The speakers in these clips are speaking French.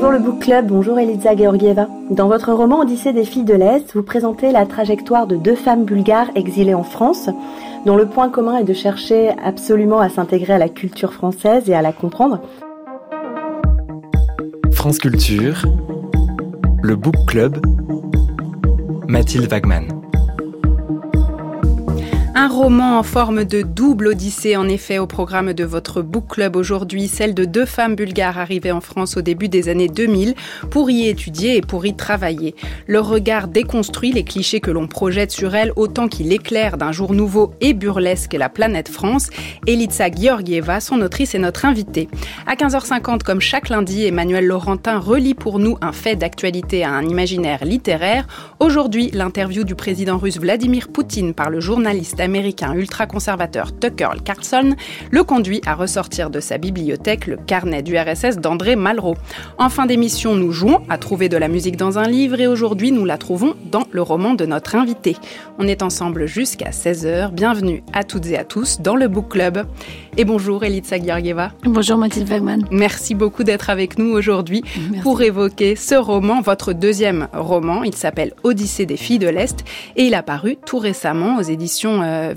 Bonjour le Book Club, bonjour Elisa Georgieva. Dans votre roman Odyssée des filles de l'Est, vous présentez la trajectoire de deux femmes bulgares exilées en France, dont le point commun est de chercher absolument à s'intégrer à la culture française et à la comprendre. France Culture, le Book Club, Mathilde Wagman. Un roman en forme de double odyssée, en effet, au programme de votre book club aujourd'hui, celle de deux femmes bulgares arrivées en France au début des années 2000 pour y étudier et pour y travailler. Leur regard déconstruit les clichés que l'on projette sur elles autant qu'il éclaire d'un jour nouveau et burlesque la planète France. Elitsa Georgieva, son autrice, est notre invitée. À 15h50, comme chaque lundi, Emmanuel Laurentin relit pour nous un fait d'actualité à un imaginaire littéraire. Aujourd'hui, l'interview du président russe Vladimir Poutine par le journaliste américain ultra-conservateur Tucker Carlson le conduit à ressortir de sa bibliothèque le carnet du RSS d'André Malraux. En fin d'émission, nous jouons à trouver de la musique dans un livre et aujourd'hui, nous la trouvons dans le roman de notre invité. On est ensemble jusqu'à 16h. Bienvenue à toutes et à tous dans le Book Club. Et bonjour Elitsa Georgieva. Bonjour Mathilde Wegman. Merci beaucoup d'être avec nous aujourd'hui pour évoquer ce roman, votre deuxième roman. Il s'appelle Odyssée des filles de l'Est et il a paru tout récemment aux éditions euh.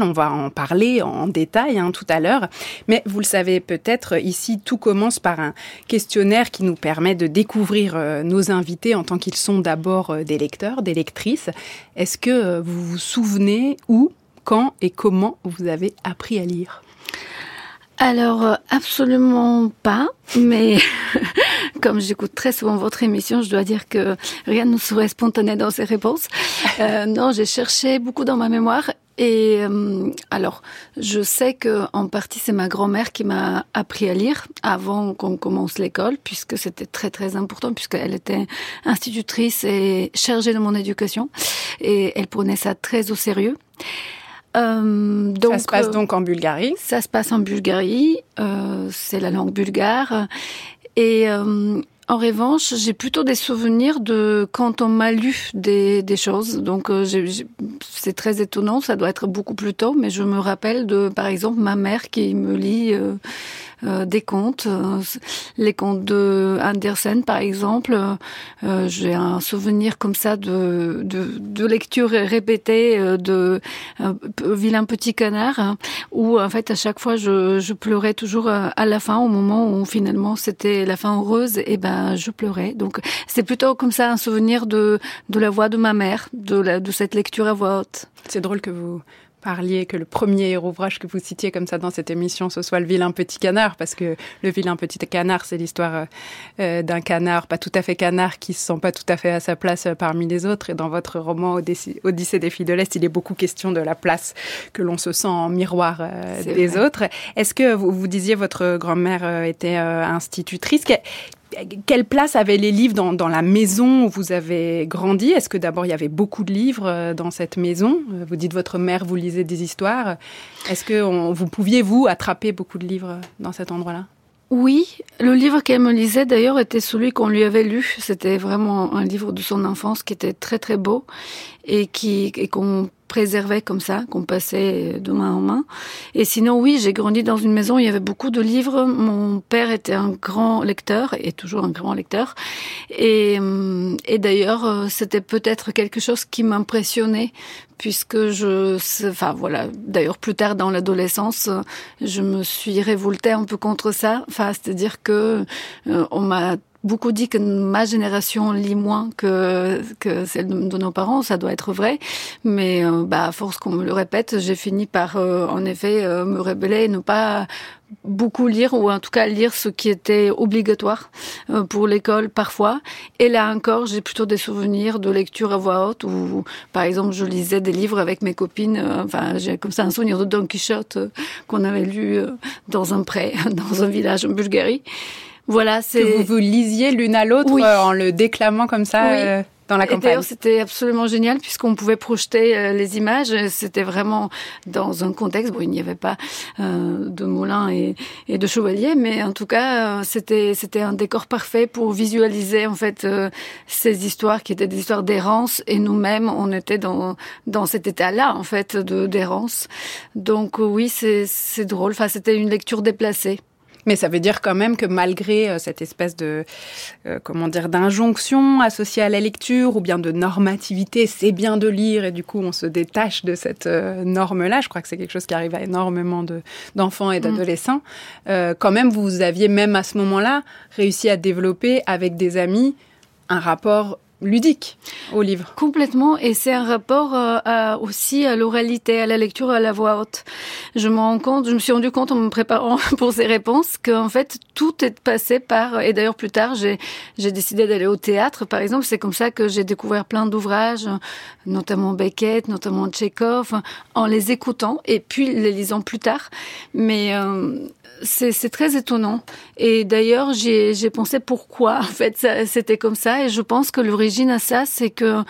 On va en parler en détail hein, tout à l'heure. Mais vous le savez peut-être, ici, tout commence par un questionnaire qui nous permet de découvrir euh, nos invités en tant qu'ils sont d'abord euh, des lecteurs, des lectrices. Est-ce que vous vous souvenez où, quand et comment vous avez appris à lire? Alors, absolument pas, mais comme j'écoute très souvent votre émission, je dois dire que rien ne serait spontané dans ces réponses. non, j'ai cherché beaucoup dans ma mémoire et euh, alors, je sais que en partie c'est ma grand-mère qui m'a appris à lire avant qu'on commence l'école, puisque c'était très très important, puisqu'elle était institutrice et chargée de mon éducation, et elle prenait ça très au sérieux. Euh, donc, ça se passe donc en Bulgarie. Ça se passe en Bulgarie. Euh, c'est la langue bulgare. Et euh, en revanche, j'ai plutôt des souvenirs de quand on m'a lu des, choses. Donc, euh, c'est très étonnant. Ça doit être beaucoup plus tôt, mais je me rappelle de, par exemple, ma mère qui me lit euh, des contes, euh, les contes de Andersen par exemple. Euh, j'ai un souvenir comme ça de, de, de lecture répétée de Vilain petit canard, hein, où en fait à chaque fois je, je pleurais toujours à la fin, au moment où finalement c'était la fin heureuse, et ben je pleurais. Donc c'est plutôt comme ça un souvenir de, de la voix de ma mère, de, la, de cette lecture à voix haute. C'est drôle que vous parliez que le premier ouvrage que vous citiez comme ça dans cette émission, ce soit Le vilain petit canard, parce que Le vilain petit canard, c'est l'histoire euh, euh, d'un canard, pas tout à fait canard, qui se sent pas tout à fait à sa place euh, parmi les autres. Et dans votre roman Odyssée des filles de l'Est, il est beaucoup question de la place que l'on se sent en miroir des autres. Est-ce que vous, vous disiez votre grand-mère était institutrice? Quelle place avaient les livres dans, la maison où vous avez grandi? Est-ce que d'abord il y avait beaucoup de livres euh, dans cette maison? Euh, Vous dites votre mère vous lisait des histoires. Est-ce que vous pouviez vous attraper beaucoup de livres dans cet endroit-là? Oui, le livre qu'elle me lisait d'ailleurs était celui qu'on lui avait lu. C'était vraiment un livre de son enfance qui était très très beau et qui et qu'on préservait comme ça, qu'on passait de main en main. Et sinon, oui, j'ai grandi dans une maison où il y avait beaucoup de livres. Mon père était un grand lecteur, et toujours un grand lecteur. Et, euh, et d'ailleurs, euh, c'était peut-être quelque chose qui m'impressionnait, puisque je, enfin voilà, d'ailleurs plus tard dans l'adolescence, je me suis révoltée un peu contre ça. Enfin, c'est-à-dire que euh, on m'a beaucoup dit que ma génération lit moins que, que celle de, nos parents, ça doit être vrai. Mais euh, bah, à force qu'on me le répète, j'ai fini par euh, en effet euh, me rébeller et ne pas beaucoup lire ou en tout cas lire ce qui était obligatoire pour l'école parfois. Et là encore, j'ai plutôt des souvenirs de lecture à voix haute où, par exemple, je lisais des livres avec mes copines. enfin, j'ai comme ça un souvenir de Don Quichotte qu'on avait lu dans un pré, dans un village en Bulgarie. Voilà, c'est que vous vous lisiez l'une à l'autre euh, en le déclamant comme ça. Euh, dans la campagne. D'ailleurs, c'était absolument génial puisqu'on pouvait projeter euh, les images. C'était vraiment dans un contexte. Bon, il n'y avait pas de moulin et, et, de chevalier, mais en tout cas, c'était c'était un décor parfait pour visualiser en fait ces histoires qui étaient des histoires d'errance. Et nous-mêmes, on était dans dans cet état-là en fait de d'errance. Donc oui, c'est c'est drôle. Enfin, c'était une lecture déplacée. Mais ça veut dire quand même que malgré euh, cette espèce de, euh, comment dire, d'injonction associée à la lecture ou bien de normativité, c'est bien de lire et du coup on se détache de cette euh, norme-là. Je crois que c'est quelque chose qui arrive à énormément d'enfants et mm. d'adolescents. quand même, vous aviez même à ce moment-là réussi à développer avec des amis un rapport ludique au livre. Complètement, et c'est un rapport euh, aussi à l'oralité, à la lecture, à la voix haute. Je me rends compte, je me suis rendu compte en me préparant pour ces réponses qu'en fait tout est passé par. Et d'ailleurs plus tard, j'ai décidé d'aller au théâtre, par exemple. C'est comme ça que j'ai découvert plein d'ouvrages, notamment Beckett, notamment Tchekhov, en les écoutant et puis les lisant plus tard. Mais euh, c'est très étonnant. Et d'ailleurs, j'ai pensé pourquoi en fait c'était comme ça. Et je pense que l'origine à ça, c'est que,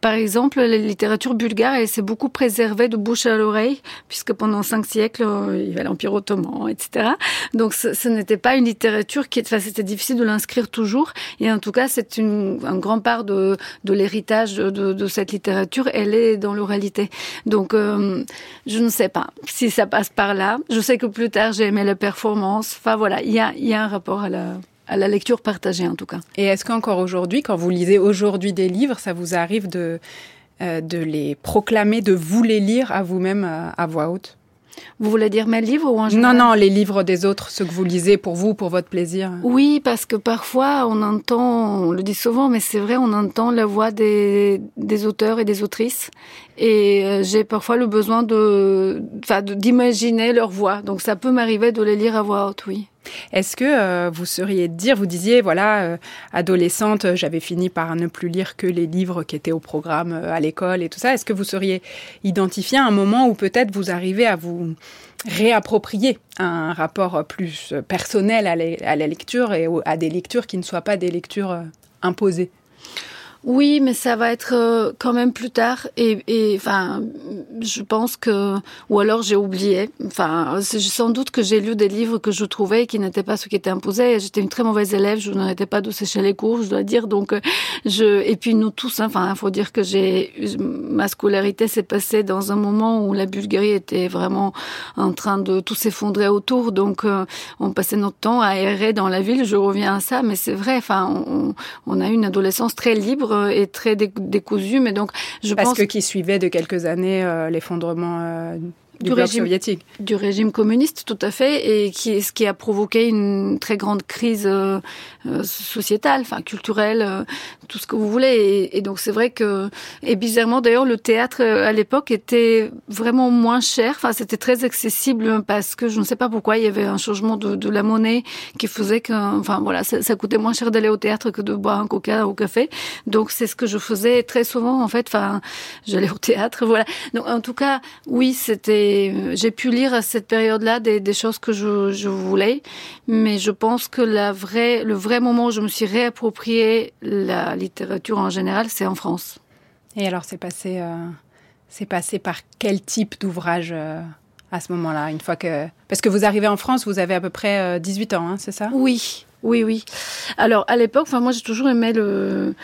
par exemple, la littérature bulgare, elle s'est beaucoup préservée de bouche à l'oreille, puisque pendant cinq siècles, euh, il y avait l'Empire ottoman, etc. Donc, ce, n'était pas une littérature qui, enfin, c'était difficile de l'inscrire toujours. Et en tout cas, c'est une, un grand part de, de l'héritage de, de, cette littérature. Elle est dans l'oralité. Donc, euh, je ne sais pas si ça passe par là. Je sais que plus tard, j'ai aimé le performance. Enfin voilà, il y a, un rapport à la, à la lecture partagée en tout cas. Et est-ce qu'encore aujourd'hui, quand vous lisez aujourd'hui des livres, ça vous arrive de, euh, de les proclamer, de vous les lire à vous-même euh, à voix haute? Vous voulez dire mes livres ou en général Non, non, les livres des autres, ceux que vous lisez pour vous, pour votre plaisir. Oui, parce que parfois on entend, on le dit souvent, mais c'est vrai, on entend la voix des, des auteurs et des autrices. Et euh, j'ai parfois le besoin de, enfin, d'imaginer leur voix. Donc ça peut m'arriver de les lire à voix haute, oui. Est-ce que euh, vous seriez de dire, vous disiez, voilà, euh, adolescente, j'avais fini par ne plus lire que les livres qui étaient au programme à l'école et tout ça. Est-ce que vous seriez identifié un moment où peut-être vous arrivez à vous réapproprier un rapport plus personnel à la lecture et à des lectures qui ne soient pas des lectures imposées? Oui, mais ça va être euh, quand même plus tard. Et, et enfin, je pense que, ou alors j'ai oublié. Enfin, sans doute que j'ai lu des livres que je trouvais qui n'étaient pas ceux qui étaient imposés. J'étais une très mauvaise élève. Je n'arrêtais pas de sécher les cours, je dois dire. Donc, euh, je et puis nous tous. Hein, enfin, il faut dire que j'ai ma scolarité s'est passée dans un moment où la Bulgarie était vraiment en train de tout s'effondrer autour. Donc, euh, on passait notre temps à errer dans la ville. Je reviens à ça, mais c'est vrai. Enfin, on, on a eu une adolescence très libre et très décousu. Mais donc, je Parce pense que qui suivait de quelques années euh, l'effondrement du, régime soviétique. Du régime communiste, tout à fait, et qui, ce qui a provoqué une très grande crise euh, euh sociétale, enfin culturelle, euh, tout ce que vous voulez. Et, et donc c'est vrai que, et bizarrement d'ailleurs, le théâtre euh, à l'époque était vraiment moins cher. Enfin, c'était très accessible parce que je ne sais pas pourquoi il y avait un changement de, de la monnaie qui faisait que, enfin voilà, ça, ça coûtait moins cher d'aller au théâtre que de boire un coca au café. Donc c'est ce que je faisais très souvent en fait. Enfin, j'allais au théâtre, voilà. Donc en tout cas, oui, c'était j'ai pu lire à cette période-là des, choses que je, voulais, mais je pense que la vraie, le vrai moment où je me suis réapproprié la littérature en général, c'est en France. Et alors, c'est passé, euh, c'est passé par quel type d'ouvrage euh, à ce moment-là, une fois que parce que vous arrivez en France, vous avez à peu près 18 euh, ans, hein, c'est ça? Oui, oui, oui. Alors à l'époque, moi j'ai toujours aimé le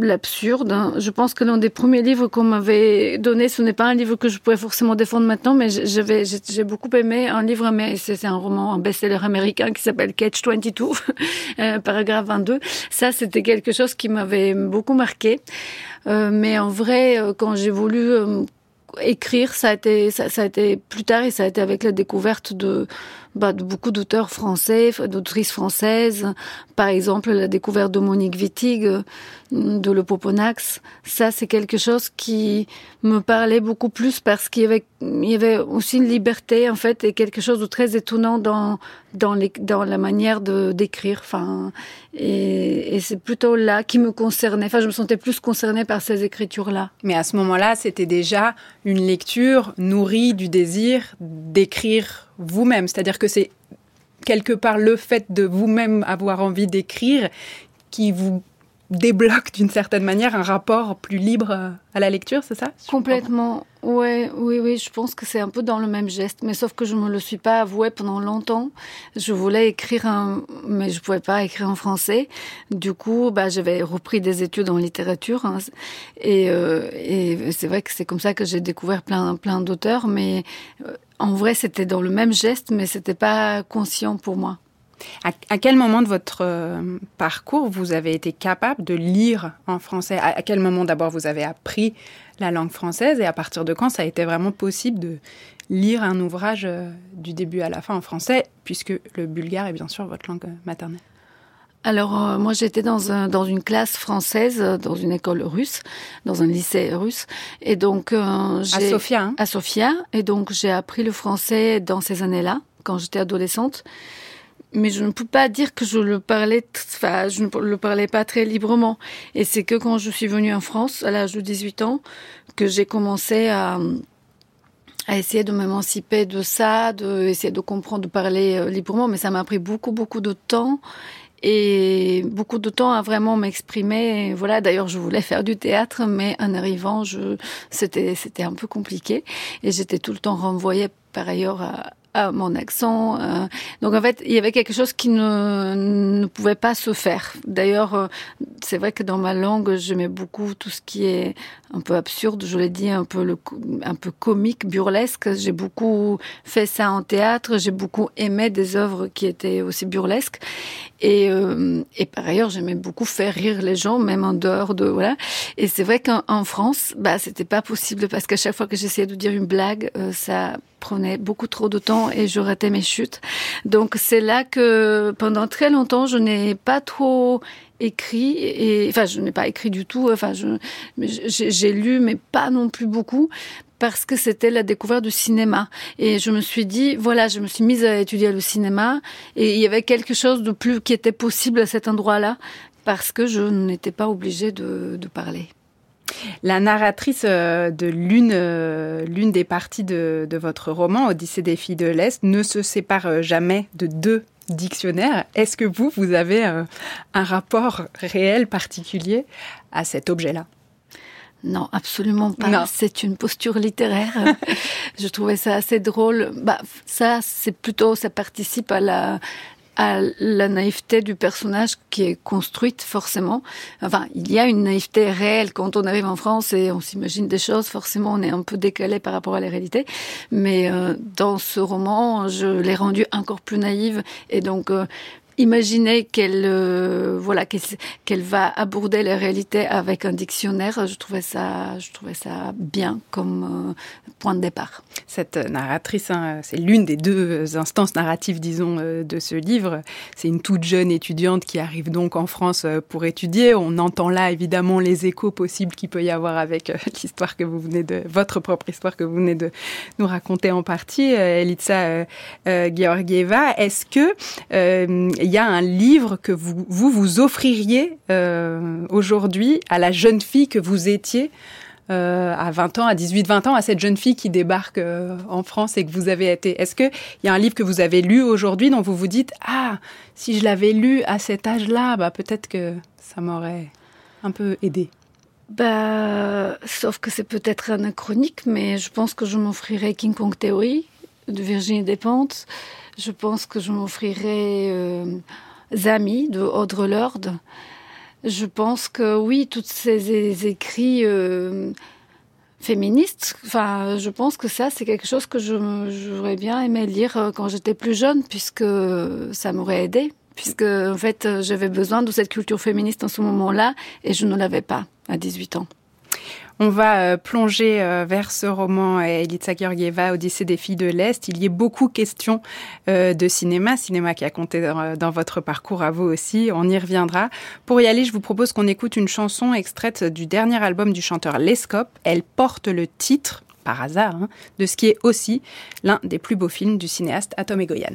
l'absurde. Hein. Je pense que l'un des premiers livres qu'on m'avait donné, ce n'est pas un livre que je pourrais forcément défendre maintenant, mais j'ai beaucoup aimé un livre, mais c'est un roman, un best-seller américain qui s'appelle Catch 22, euh, paragraphe 22. Ça, c'était quelque chose qui m'avait beaucoup marqué. Euh, mais en vrai, euh, quand j'ai voulu écrire, ça a été ça, a été plus tard et ça a été avec la découverte de bah, de beaucoup d'auteurs français, d'autrices françaises. Par exemple, la découverte de Monique Wittig, de Le Poponax. Ça, c'est quelque chose qui me parlait beaucoup plus parce qu'il y avait, il y avait aussi une liberté, en fait, et quelque chose de très étonnant dans, dans, les, dans la manière de, d'écrire. Enfin, et, et c'est plutôt là qui me concernait. Enfin, je me sentais plus concernée par ces écritures-là. Mais à ce moment-là, c'était déjà une lecture nourrie du désir d'écrire vous-même. C'est-à-dire que c'est quelque part le fait de vous-même avoir envie d'écrire qui vous débloque d'une certaine manière un rapport plus libre à la lecture, c'est ça? Complètement. Ouais, oui, oui, je pense que c'est un peu dans le même geste, mais sauf que je me le suis pas avoué pendant longtemps. Je voulais écrire un, mais je pouvais pas écrire en français. Du coup, bah, j'avais repris des études en littérature, hein. et, euh, et c'est vrai que c'est comme ça que j'ai découvert plein, plein d'auteurs. Mais euh, en vrai, c'était dans le même geste, mais c'était pas conscient pour moi. À, quel moment de votre euh, parcours vous avez été capable de lire en français? À, quel moment d'abord vous avez appris la langue française? Et à partir de quand ça a été vraiment possible de lire un ouvrage euh, du début à la fin en français, puisque le bulgare est bien sûr votre langue maternelle? Alors euh, moi j'étais dans, dans une classe française, dans une école russe, dans un lycée russe, et donc à Sofia. Hein à Sofia, et donc j'ai appris le français dans ces années-là, quand j'étais adolescente mais je ne peux pas dire que je le parlais, enfin, je ne le parlais pas très librement. Et c'est que quand je suis venue en France, à l'âge de 18 ans, que j'ai commencé à, à essayer de m'émanciper de ça, de essayer de comprendre, de parler euh, librement. Mais ça m'a pris beaucoup, beaucoup de temps et beaucoup de temps à vraiment m'exprimer. Voilà, d'ailleurs, je voulais faire du théâtre, mais en arrivant, je, c'était, c'était un peu compliqué et j'étais tout le temps renvoyée par ailleurs à, mon accent. Euh. Donc en fait, il y avait quelque chose qui ne, ne pouvait pas se faire. D'ailleurs, euh, c'est vrai que dans ma langue, j'aimais beaucoup tout ce qui est un peu absurde, je l'ai dit, un peu le, un peu comique, burlesque. J'ai beaucoup fait ça en théâtre. J'ai beaucoup aimé des œuvres qui étaient aussi burlesques. Et, euh, et par ailleurs, j'aimais beaucoup faire rire les gens, même en dehors de voilà. Et c'est vrai qu'en France, bah, c'était pas possible parce qu'à chaque fois que j'essayais de dire une blague, ça prenait beaucoup trop de temps et je ratais mes chutes. Donc c'est là que pendant très longtemps, je n'ai pas trop écrit et enfin je n'ai pas écrit du tout enfin j'ai lu mais pas non plus beaucoup parce que c'était la découverte du cinéma et je me suis dit voilà je me suis mise à étudier le cinéma et il y avait quelque chose de plus qui était possible à cet endroit-là parce que je n'étais pas obligée de, de parler. La narratrice euh, de l'une euh, l'une des parties de, votre roman, Odyssée des filles de l'Est, ne se sépare euh, jamais de deux dictionnaires. Est-ce que vous, vous avez un, rapport réel particulier à cet objet-là? Non, absolument pas. C'est une posture littéraire. Je trouvais ça assez drôle. Bah, ça, c'est plutôt, ça participe à la, à la naïveté du personnage qui est construite forcément. Enfin, il y a une naïveté réelle quand on arrive en France et on s'imagine des choses. Forcément, on est un peu décalé par rapport à la réalité. Mais euh, dans ce roman, je l'ai rendue encore plus naïve et donc euh, imaginer qu'elle euh, voilà qu'elle va aborder la réalité avec un dictionnaire. Je trouvais ça je trouvais ça bien comme euh, point de départ. Cette narratrice hein, c'est l'une des deux instances narratives disons euh, de ce livre. C'est une toute jeune étudiante qui arrive donc en France pour étudier. On entend là évidemment les échos possibles qu'il peut y avoir avec l'histoire que vous venez de votre propre histoire que vous venez de nous raconter en partie. Elitsa Georgieva est-ce que il y a un livre que vous vous, offririez euh, aujourd'hui à la jeune fille que vous étiez euh, à 20 ans, à 18, 20 ans, à cette jeune fille qui débarque euh, en France et que vous avez été. Est-ce qu'il y a un livre que vous avez lu aujourd'hui dont vous vous dites Ah, si je l'avais lu à cet âge-là, bah, peut-être que ça m'aurait un peu aidé? Bah, Sauf que c'est peut-être anachronique, mais je pense que je m'offrirais King Kong Theory de Virginie Despentes. Je pense que je m'offrirai euh, Zami de Audre Lorde. Je pense que oui, toutes ces écrits euh, féministes, enfin, je pense que ça, c'est quelque chose que j'aurais bien aimé lire euh, quand j'étais plus jeune, puisque ça m'aurait aidé, puisque en fait, j'avais besoin de cette culture féministe en ce moment-là, et je ne l'avais pas à 18 ans. On va euh, plonger euh, vers ce roman euh, Elitsa Georgieva, Odyssée des filles de l'Est. Il y a beaucoup questions de cinéma, cinéma qui a compté dans, votre parcours à vous aussi. On y reviendra. Pour y aller, je vous propose qu'on écoute une chanson extraite du dernier album du chanteur Lescope. Elle porte le titre, par hasard, hein, de ce qui est aussi l'un des plus beaux films du cinéaste Atom Egoyan.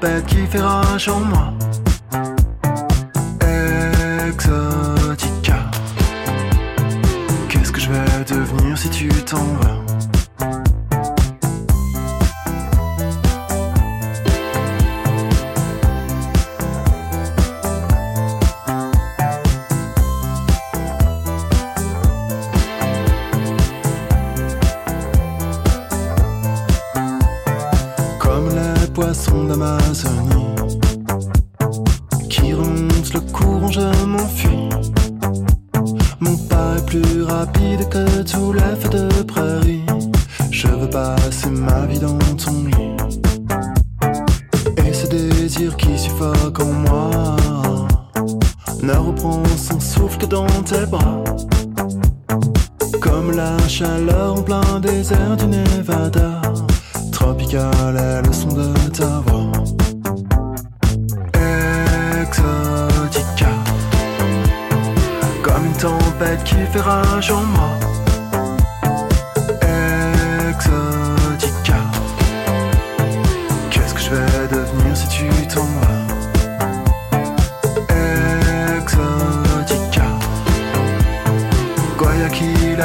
tempête qui fait rage en moi.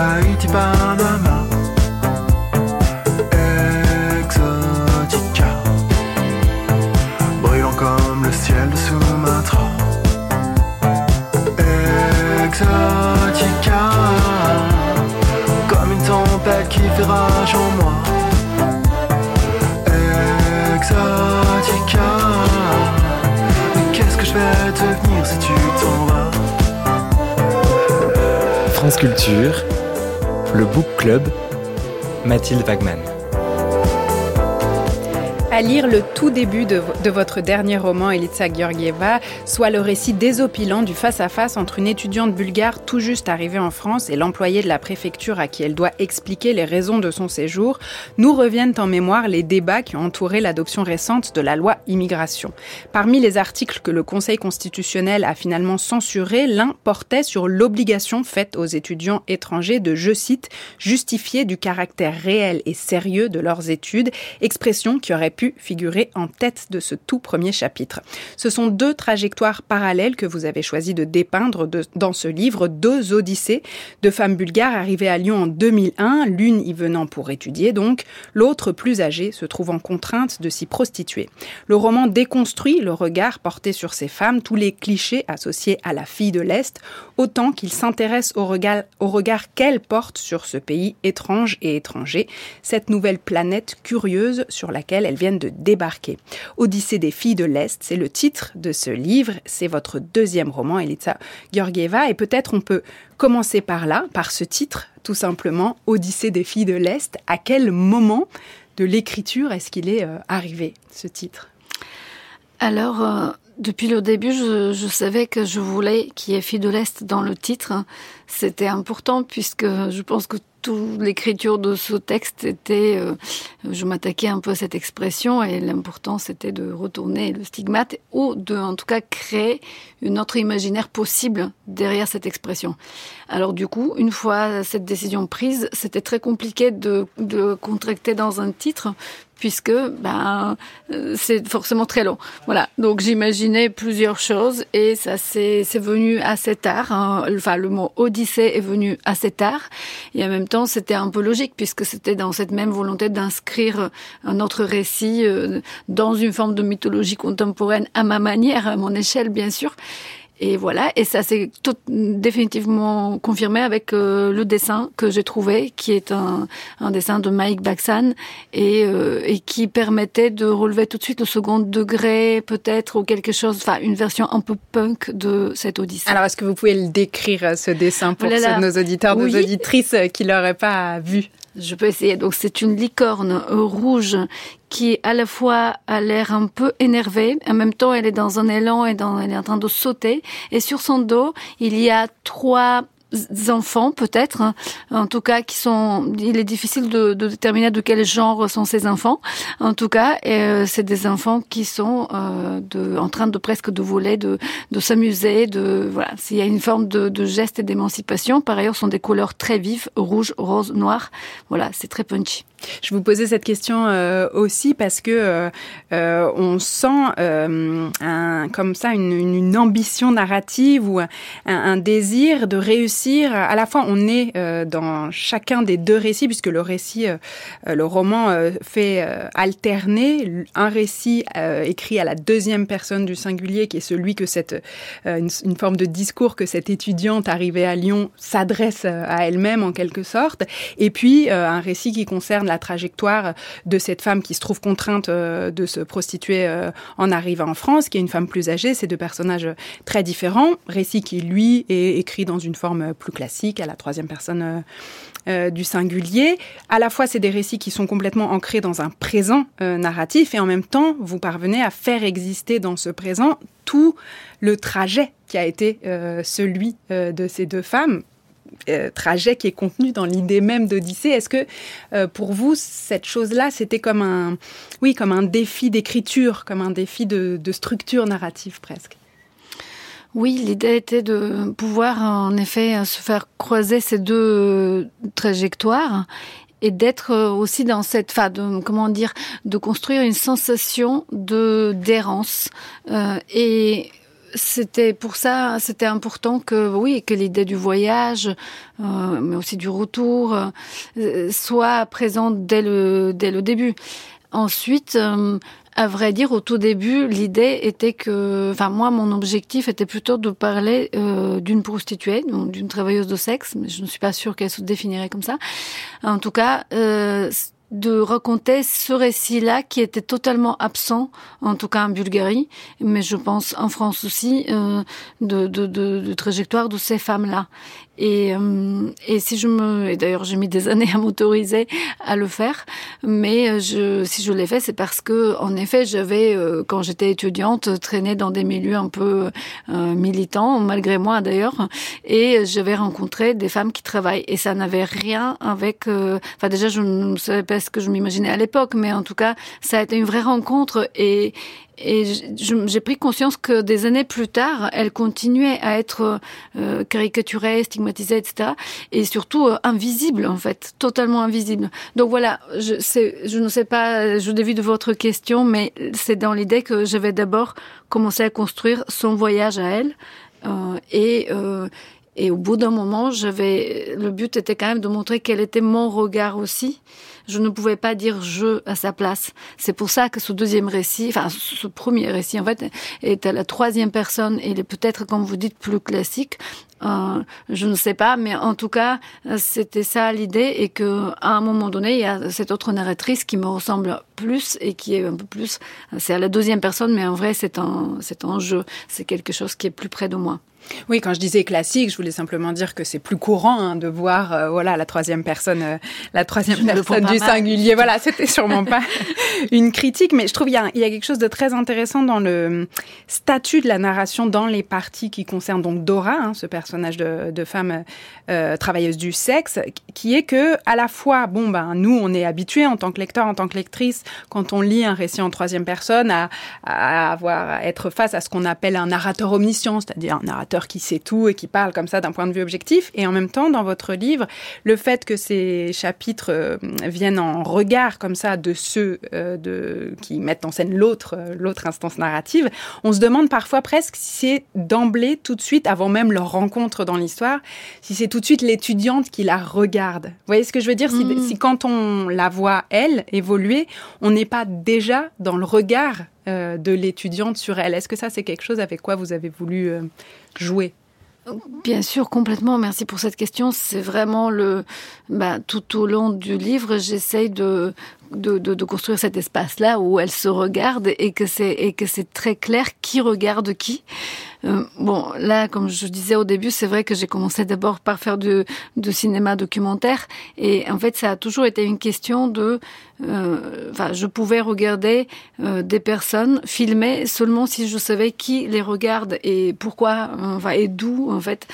Haïti, Panama. Exotica. Brillant comme le ciel de Sumatra. Exotica. Comme une tempête qui fait rage en moi. Exotica. Qu'est-ce que je vais devenir si tu t'en vas? France Culture, le Book Club, Mathilde Wagman. À lire le tout début de, de votre dernier roman, Elitsa Georgieva, soit le récit désopilant du face-à-face entre une étudiante bulgare tout juste arrivée en France et l'employé de la préfecture à qui elle doit expliquer les raisons de son séjour, nous reviennent en mémoire les débats qui ont entouré l'adoption récente de la loi immigration. Parmi les articles que le Conseil constitutionnel a finalement censurés, l'un portait sur l'obligation faite aux étudiants étrangers de, je cite, justifier du caractère réel et sérieux de leurs études, expression qui aurait pu figurer en tête de ce tout premier chapitre. Ce sont deux trajectoires parallèles que vous avez choisi de dépeindre dans ce livre, deux odyssées de femmes bulgares arrivées à Lyon en 2001, l'une y venant pour étudier donc, l'autre plus âgée se trouvant contrainte de s'y prostituer. Le roman déconstruit le regard porté sur ces femmes, tous les clichés associés à la fille de l'Est, autant qu'il s'intéresse au regard, au regard qu'elle porte sur ce pays étrange et étranger, cette nouvelle planète curieuse sur laquelle elles viennent de débarquer. Odyssée des filles de l'Est, c'est le titre de ce livre, c'est votre deuxième roman, Elitsa Georgieva, et peut-être on peut commencer par là, par ce titre, tout simplement, Odyssée des filles de l'Est. À quel moment de l'écriture est-ce qu'il est euh, arrivé, ce titre? Alors, euh, depuis le début, je, savais que je voulais qu'il y ait Fille de l'Est dans le titre. C'était important puisque je pense que l'écriture de ce texte était, euh, je m'attaquais un peu à cette expression et l'important c'était de retourner le stigmate ou de, en tout cas, créer une autre imaginaire possible derrière cette expression. Alors du coup, une fois cette décision prise, c'était très compliqué de, de contracter dans un titre puisque ben c'est forcément très long. Voilà. Donc j'imaginais plusieurs choses et ça c'est c'est venu assez tard. Hein. Enfin le mot Odyssée est venu assez tard et en même temps c'était un peu logique puisque c'était dans cette même volonté d'inscrire un autre récit euh, dans une forme de mythologie contemporaine à ma manière, à mon échelle bien sûr. Et voilà, et ça s'est tout définitivement confirmé avec euh, le dessin que j'ai trouvé, qui est un, un, dessin de Mike Baxan, et, euh, et, qui permettait de relever tout de suite le second degré, peut-être, ou quelque chose, enfin, une version un peu punk de cette Odyssée. Alors, est-ce que vous pouvez le décrire, ce dessin, pour voilà. nos auditeurs, oui. nos auditrices qui l'auraient pas vu? Je peux essayer. Donc c'est une licorne rouge qui à la fois a l'air un peu énervée, en même temps elle est dans un élan et elle est en train de sauter. Et sur son dos, il y a trois enfants peut-être, hein. en tout cas qui sont. Il est difficile de, de, déterminer de quel genre sont ces enfants. En tout cas, euh, c'est des enfants qui sont euh, de, en train de presque de voler, de, de s'amuser, de voilà. S'il y a une forme de, de geste et d'émancipation. Par ailleurs, sont des couleurs très vives, rouge, rose, noir. Voilà, c'est très punchy. Je vous posais cette question euh, aussi parce que euh, euh, on sent comme ça une, ambition narrative ou un, un, désir de réussir. À la fois, on est dans chacun des deux récits puisque le récit, le roman fait alterner un récit écrit à la deuxième personne du singulier qui est celui que cette une, une forme de discours que cette étudiante arrivée à Lyon s'adresse à elle-même en quelque sorte, et puis un récit qui concerne la trajectoire de cette femme qui se trouve contrainte euh, de se prostituer euh, en arrivant en France, qui est une femme plus âgée. Ces deux personnages très différents. Récit qui, lui, est écrit dans une forme plus classique, à la troisième personne euh, du singulier. À la fois, c'est des récits qui sont complètement ancrés dans un présent narratif et en même temps, vous parvenez à faire exister dans ce présent tout le trajet qui a été celui de ces deux femmes euh, trajet qui est contenu dans l'idée même d'Odyssée. Est-ce que euh, pour vous cette chose-là, c'était comme un, oui, comme un défi d'écriture, comme un défi de, structure narrative presque? Oui, l'idée était de pouvoir en effet se faire croiser ces deux trajectoires et d'être aussi dans cette, comment dire, de construire une sensation de d'errance euh, et c'était pour ça, c'était important que oui, que l'idée du voyage, euh, mais aussi du retour, euh, soit présente dès le dès le début. Ensuite, euh, à vrai dire, au tout début, l'idée était que, enfin moi, mon objectif était plutôt de parler d'une prostituée, donc d'une travailleuse de sexe, mais je ne suis pas sûre qu'elle se définirait comme ça. En tout cas, de raconter ce récit-là qui était totalement absent, en tout cas en Bulgarie, mais je pense en France aussi, euh, de, de, de, de, trajectoire de ces femmes-là. Et, euh, et si je me, et d'ailleurs j'ai mis des années à m'autoriser à le faire, mais euh, je, si je l'ai fait, c'est parce que en effet j'avais, euh, quand j'étais étudiante, traîné dans des milieux un peu militants, malgré moi d'ailleurs, et j'avais rencontré des femmes qui travaillent, et ça n'avait rien avec, enfin déjà je ne savais pas ce que je m'imaginais à l'époque, mais en tout cas ça a été une vraie rencontre. Et et j'ai pris conscience que des années plus tard, elle continuait à être euh, caricaturée, stigmatisée, etc. Et surtout euh, invisible, en fait, totalement invisible. Donc voilà, je, je ne sais pas, je dévie de votre question, mais c'est dans l'idée que je vais d'abord commencer à construire son voyage à elle. Euh, et, euh, et au bout d'un moment, j'avais, le but était quand même de montrer quel était mon regard aussi je ne pouvais pas dire je à sa place. C'est pour ça que ce deuxième récit, enfin ce premier récit en fait, est à la troisième personne et il est peut-être, comme vous dites, plus classique. Euh, je ne sais pas, mais en tout cas, c'était ça l'idée et que à un moment donné, il y a cette autre narratrice qui me ressemble plus et qui est un peu plus. C'est à la deuxième personne, mais en vrai, c'est un, c'est un jeu. C'est quelque chose qui est plus près de moi. Oui, quand je disais classique, je voulais simplement dire que c'est plus courant hein, de voir, euh, voilà, la troisième personne, euh, la troisième personne du singulier. Voilà, c'était sûrement pas une critique, mais je trouve il y, a, il y a quelque chose de très intéressant dans le statut de la narration dans les parties qui concernent donc Dora, hein, ce personnage de, de femme euh, travailleuse du sexe, qui est que à la fois, bon ben nous, on est habitués en tant que lecteur, en tant que lectrice, quand on lit un récit en troisième personne, à, à avoir à être face à ce qu'on appelle un narrateur omniscient, c'est-à-dire un narrateur qui sait tout et qui parle comme ça d'un point de vue objectif. Et en même temps, dans votre livre, le fait que ces chapitres euh, viennent en regard comme ça de ceux euh, de, qui mettent en scène l'autre, euh, l'autre instance narrative, on se demande parfois presque si c'est d'emblée, tout de suite, avant même leur rencontre dans l'histoire, si c'est tout de suite l'étudiante qui la regarde. Vous voyez ce que je veux dire? Si, mm. si quand on la voit, elle, évoluer, on n'est pas déjà dans le regard de l'étudiante sur elle. Est-ce que ça, c'est quelque chose avec quoi vous avez voulu jouer? Bien sûr, complètement. Merci pour cette question. C'est vraiment le, bah, tout au long du livre, j'essaye de de, de, de construire cet espace-là où elles se regardent et que c'est et que c'est très clair qui regarde qui. Euh, bon, là, comme je disais au début, c'est vrai que j'ai commencé d'abord par faire du, du, cinéma documentaire, et en fait, ça a toujours été une question de, euh, enfin, je pouvais regarder euh, des personnes filmer seulement si je savais qui les regarde et pourquoi, enfin, et d'où en fait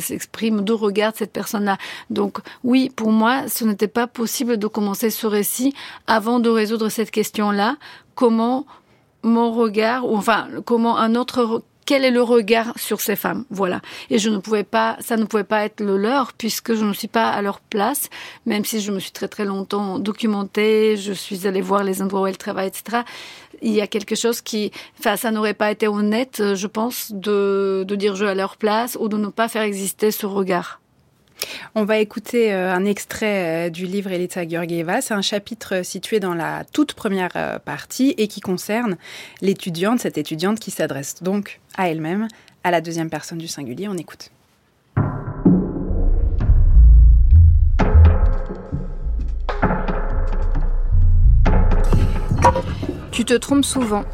s'exprime, d'où regarde cette personne-là. Donc, oui, pour moi, ce n'était pas possible de commencer ce récit avant de résoudre cette question-là. Comment mon regard, ou enfin, comment un autre quel est le regard sur ces femmes? Voilà. Et je ne pouvais pas, ça ne pouvait pas être le leur puisque je ne suis pas à leur place, même si je me suis très très longtemps documentée, je suis allée voir les endroits où elles travaillent, etc. Il y a quelque chose qui, enfin, ça n'aurait pas été honnête, je pense, de, de dire je à leur place ou de ne pas faire exister ce regard. On va écouter euh, un extrait euh, du livre Elita Georgieva. C'est un chapitre euh, situé dans la toute première partie et qui concerne l'étudiante, cette étudiante qui s'adresse donc à elle-même, à la deuxième personne du singulier. On écoute. Tu te trompes souvent.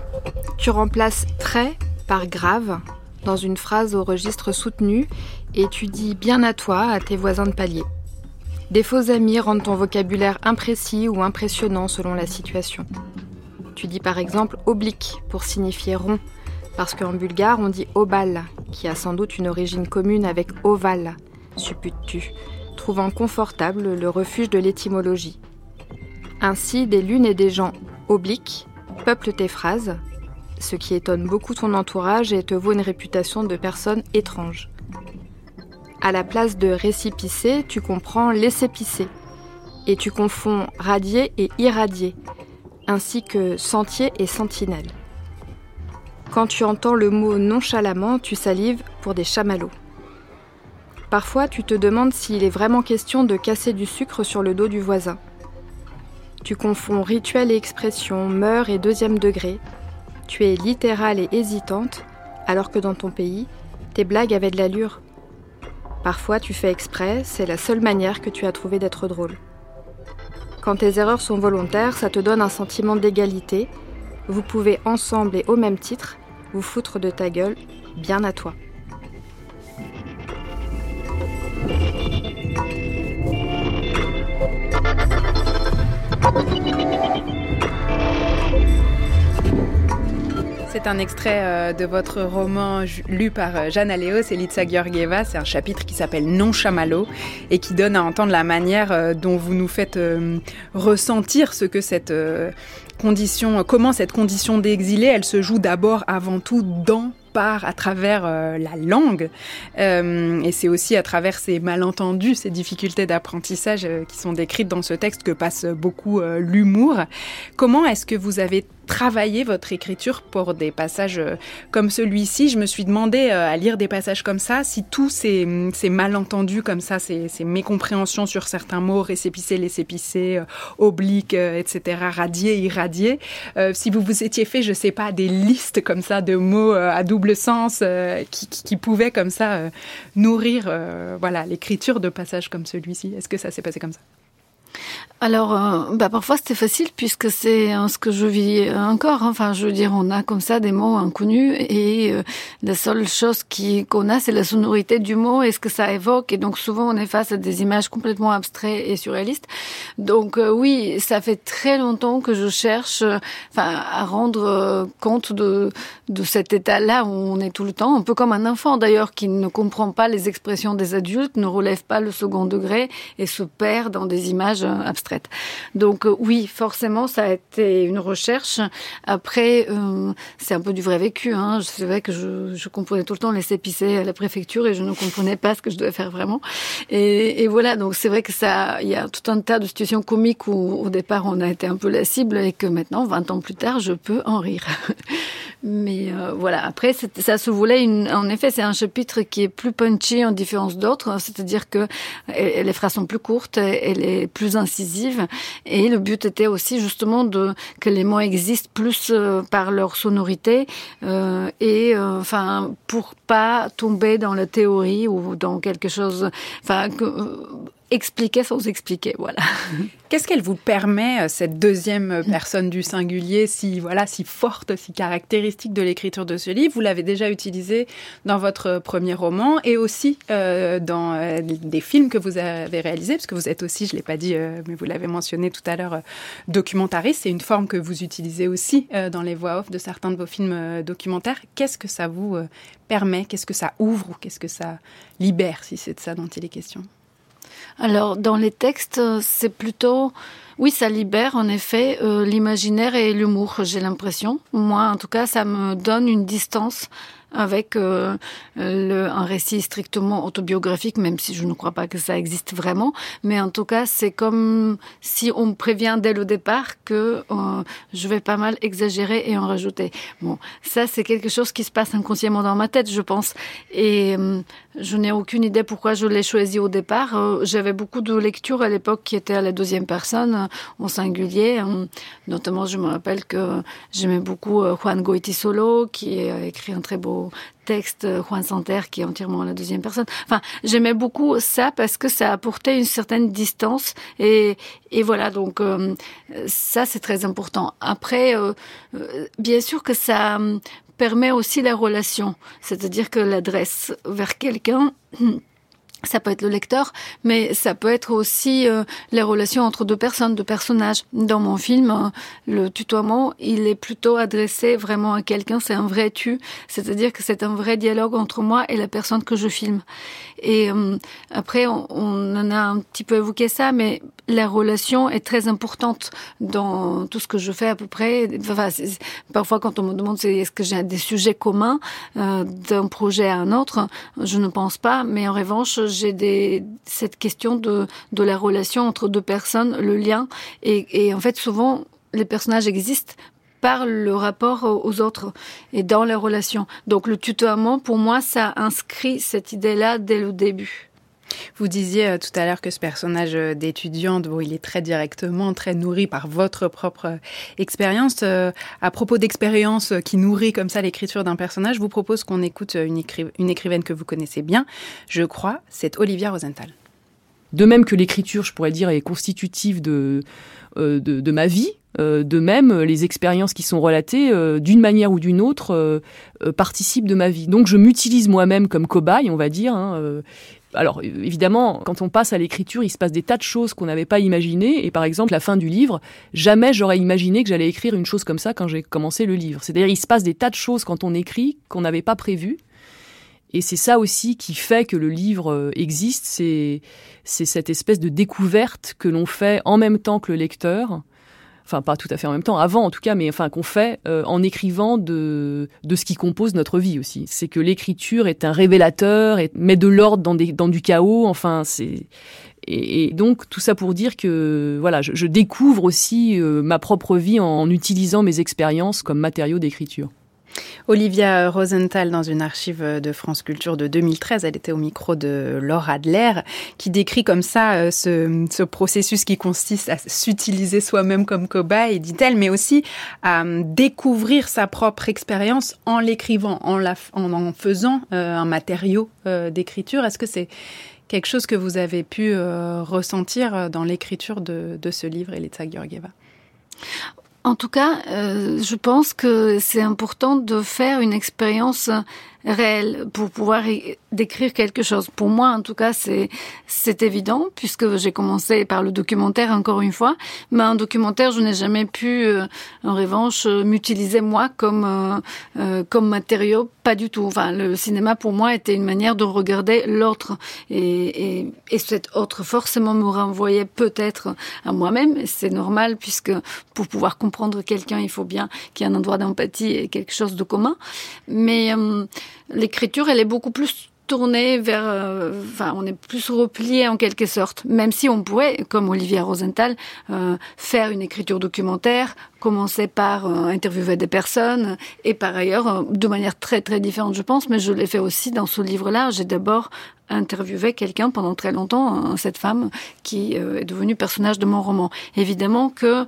Tu remplaces très par grave dans une phrase au registre soutenu et tu dis bien à toi à tes voisins de palier. Des faux amis rendent ton vocabulaire imprécis ou impressionnant selon la situation. Tu dis par exemple oblique pour signifier rond, parce qu'en bulgare on dit obal, qui a sans doute une origine commune avec ovale, supputes-tu, trouvant confortable le refuge de l'étymologie. Ainsi, des lunes et des gens obliques peuplent tes phrases, ce qui étonne beaucoup ton entourage et te vaut une réputation de personne étrange. À la place de récipicé, tu comprends laisser pisser. Et tu confonds radier et irradier, ainsi que sentier et sentinelle. Quand tu entends le mot nonchalamment, tu salives pour des chamallows. Parfois, tu te demandes s'il est vraiment question de casser du sucre sur le dos du voisin. Tu confonds rituel et expression, mœurs et deuxième degré, tu es littérale et hésitante, alors que dans ton pays, tes blagues avaient de l'allure. Parfois, tu fais exprès, c'est la seule manière que tu as trouvé d'être drôle. Quand tes erreurs sont volontaires, ça te donne un sentiment d'égalité. Vous pouvez ensemble et au même titre vous foutre de ta gueule, bien à toi. C'est un extrait euh, de votre roman lu par euh, Jeanne Aléos et Litsa Georgieva. C'est un chapitre qui s'appelle Non Chamallow et qui donne à entendre la manière euh, dont vous nous faites ressentir ce que cette condition, comment cette condition d'exilé, elle se joue d'abord avant tout dans par, à travers la langue. Et c'est aussi à travers ces malentendus, ces difficultés d'apprentissage qui sont décrites dans ce texte que passe beaucoup l'humour. Comment est-ce que vous avez travaillé votre écriture pour des passages comme celui-ci Je me suis demandé à lire des passages comme ça, si tous ces, ces malentendus comme ça, ces, ces mécompréhensions sur certains mots, récépissé, laissé-pisser, oblique, etc., radier, irradier, si vous vous étiez fait, je sais pas, des listes comme ça de mots à double sens euh, qui, pouvait comme ça euh, nourrir euh, voilà l'écriture de passages comme celui-ci. Est-ce que ça s'est passé comme ça? Alors, euh, bah parfois c'était facile puisque c'est hein, ce que je vis encore. Hein. Enfin, je veux dire, on a comme ça des mots inconnus et euh, la seule chose qui qu'on a, c'est la sonorité du mot et ce que ça évoque. Et donc souvent, on est face à des images complètement abstraites et surréalistes. Donc euh, oui, ça fait très longtemps que je cherche, enfin, à rendre compte de de cet état-là où on est tout le temps, un peu comme un enfant d'ailleurs qui ne comprend pas les expressions des adultes, ne relève pas le second degré et se perd dans des images abstraites. Donc euh, oui, forcément, ça a été une recherche. Après, euh, c'est un peu du vrai vécu. Hein. C'est vrai que je, je comprenais tout le temps les épicés à la préfecture et je ne comprenais pas ce que je devais faire vraiment. Et, et voilà, donc c'est vrai que ça, il y a tout un tas de situations comiques où au départ on a été un peu la cible et que maintenant, 20 ans plus tard, je peux en rire. Mais euh, voilà, après, ça se voulait, une, en effet, c'est un chapitre qui est plus punchy en différence d'autres, c'est-à-dire que les phrases sont plus courtes, elle est plus incisive, et le but était aussi justement de que les mots existent plus euh, par leur sonorité, euh, et euh, enfin pour pas tomber dans la théorie ou dans quelque chose, enfin expliquer sans expliquer, voilà. Qu'est-ce qu'elle vous permet, euh, cette deuxième personne du singulier, si voilà, si forte, si caractéristique de l'écriture de ce livre? Vous l'avez déjà utilisé dans votre premier roman et aussi euh, dans euh, des films que vous avez réalisés, parce que vous êtes aussi, je l'ai pas dit, mais vous l'avez mentionné tout à l'heure, documentariste. C'est une forme que vous utilisez aussi dans les voix off de certains de vos films documentaires. Qu'est-ce que ça vous permet? Qu'est-ce que ça ouvre ou qu'est-ce que ça libère, si c'est de ça dont il est question? Alors dans les textes, c'est plutôt oui, ça libère en effet euh, l'imaginaire et l'humour, j'ai l'impression. Moi, en tout cas, ça me donne une distance avec euh, un récit strictement autobiographique, même si je ne crois pas que ça existe vraiment. Mais en tout cas, c'est comme si on me prévient dès le départ que euh, je vais pas mal exagérer et en rajouter. Bon, ça c'est quelque chose qui se passe inconsciemment dans ma tête, je pense. Et euh, je n'ai aucune idée pourquoi je l'ai choisi au départ. Euh, j'avais beaucoup de lectures à l'époque qui étaient à la deuxième personne, au singulier. Notamment, je me rappelle que j'aimais beaucoup Juan Goitisolo, qui a écrit un très beau texte euh, Juan Santerre qui est entièrement à la deuxième personne. Enfin, j'aimais beaucoup ça parce que ça apportait une certaine distance et, voilà donc euh, ça c'est très important. Après, euh, bien sûr que ça permet aussi la relation, c'est-à-dire que l'adresse vers quelqu'un ça peut être le lecteur, mais ça peut être aussi euh, les relations entre deux personnes, deux personnages. Dans mon film, euh, le tutoiement, il est plutôt adressé vraiment à quelqu'un, c'est un vrai tu, c'est-à-dire que c'est un vrai dialogue entre moi et la personne que je filme. Et euh, après, on, on, en a un petit peu évoqué ça, mais la relation est très importante dans tout ce que je fais à peu près. Parfois, quand on me demande est-ce que j'ai des sujets communs d'un projet à un autre, je ne pense pas, mais en revanche, j'ai cette question de, la relation entre deux personnes, le lien. Et, et en fait, souvent, les personnages existent par le rapport aux autres et dans les relations. Donc le tutoiement, pour moi, ça inscrit cette idée-là dès le début. Vous disiez euh, tout à l'heure que ce personnage euh, d'étudiante, bon, il est très directement, très nourri par votre propre euh, expérience. à propos d'expérience qui nourrit comme ça l'écriture d'un personnage, je vous propose qu'on écoute une, écrivaine que vous connaissez bien, je crois, c'est Olivia Rosenthal. De même que l'écriture, je pourrais dire, est constitutive de, de, de ma vie, de même, les expériences qui sont relatées, d'une manière ou d'une autre, participent de ma vie. Donc je m'utilise moi-même comme cobaye, on va dire, hein, alors évidemment, quand on passe à l'écriture, il se passe des tas de choses qu'on n'avait pas imaginées. Et par exemple, la fin du livre, jamais j'aurais imaginé que j'allais écrire une chose comme ça quand j'ai commencé le livre. C'est-à-dire, il se passe des tas de choses quand on écrit qu'on n'avait pas prévues. Et c'est ça aussi qui fait que le livre euh, existe, c'est cette espèce de découverte que l'on fait en même temps que le lecteur, enfin pas tout à fait en même temps, avant en tout cas, mais enfin qu'on fait euh, en écrivant de, de ce qui compose notre vie aussi. C'est que l'écriture est un révélateur, et met de l'ordre dans, dans du chaos, enfin c'est... Et, donc tout ça pour dire que voilà, je, découvre aussi euh, ma propre vie en utilisant mes expériences comme matériau d'écriture. Olivia Rosenthal, dans une archive de France Culture de 2013, elle était au micro de Laura Adler, qui décrit comme ça euh, ce, processus qui consiste à s'utiliser soi-même comme cobaye, dit-elle, mais aussi à euh, découvrir sa propre expérience en l'écrivant, en, en, faisant euh, un matériau d'écriture. Est-ce que c'est quelque chose que vous avez pu ressentir dans l'écriture de, de ce livre, Elitsa Georgieva? En tout cas, euh, je pense que c'est important de faire une expérience réelle pour pouvoir décrire quelque chose. Pour moi, en tout cas, c'est c'est évident puisque j'ai commencé par le documentaire encore une fois. Mais un documentaire, je n'ai jamais pu, euh, en revanche, m'utiliser moi comme euh, euh, comme matériau, pas du tout. Enfin, le cinéma pour moi était une manière de regarder l'autre et, et, et cet autre forcément me renvoyait peut-être à moi-même. C'est normal puisque pour pouvoir comprendre quelqu'un, il faut bien qu'il y ait un endroit d'empathie et quelque chose de commun. Mais l'écriture, elle est beaucoup plus tournée vers, euh, enfin, on est plus replié en quelque sorte, même si on pourrait, comme Olivia Rosenthal, euh, faire une écriture documentaire, commencer par euh, interviewer des personnes, et par ailleurs, de manière très très différente, je pense, mais je l'ai fait aussi dans ce livre-là. J'ai d'abord interviewé quelqu'un pendant très longtemps, cette femme qui est devenue personnage de mon roman. Évidemment que,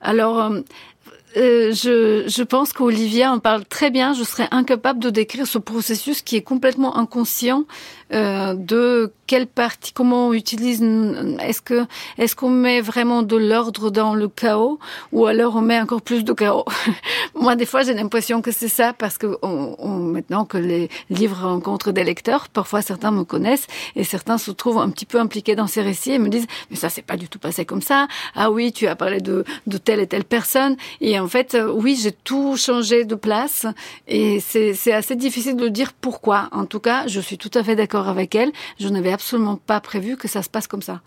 alors euh, je, je, pense qu'Olivia en parle très bien. Je serais incapable de décrire ce processus qui est complètement inconscient euh, de quelle partie, comment on utilise, est-ce que, est-ce qu'on met vraiment de l'ordre dans le chaos ou alors on met encore plus de chaos? Moi, des fois, j'ai l'impression que c'est ça parce que on, maintenant que les livres rencontrent des lecteurs, parfois certains me connaissent et certains se trouvent un petit peu impliqués dans ces récits et me disent mais ça c'est pas du tout passé comme ça. Ah oui, tu as parlé de, de telle et telle personne et en fait, euh, oui, j'ai tout changé de place et c'est assez difficile de dire pourquoi. En tout cas, je suis tout à fait d'accord avec elle. Je n'avais absolument pas prévu que ça se passe comme ça.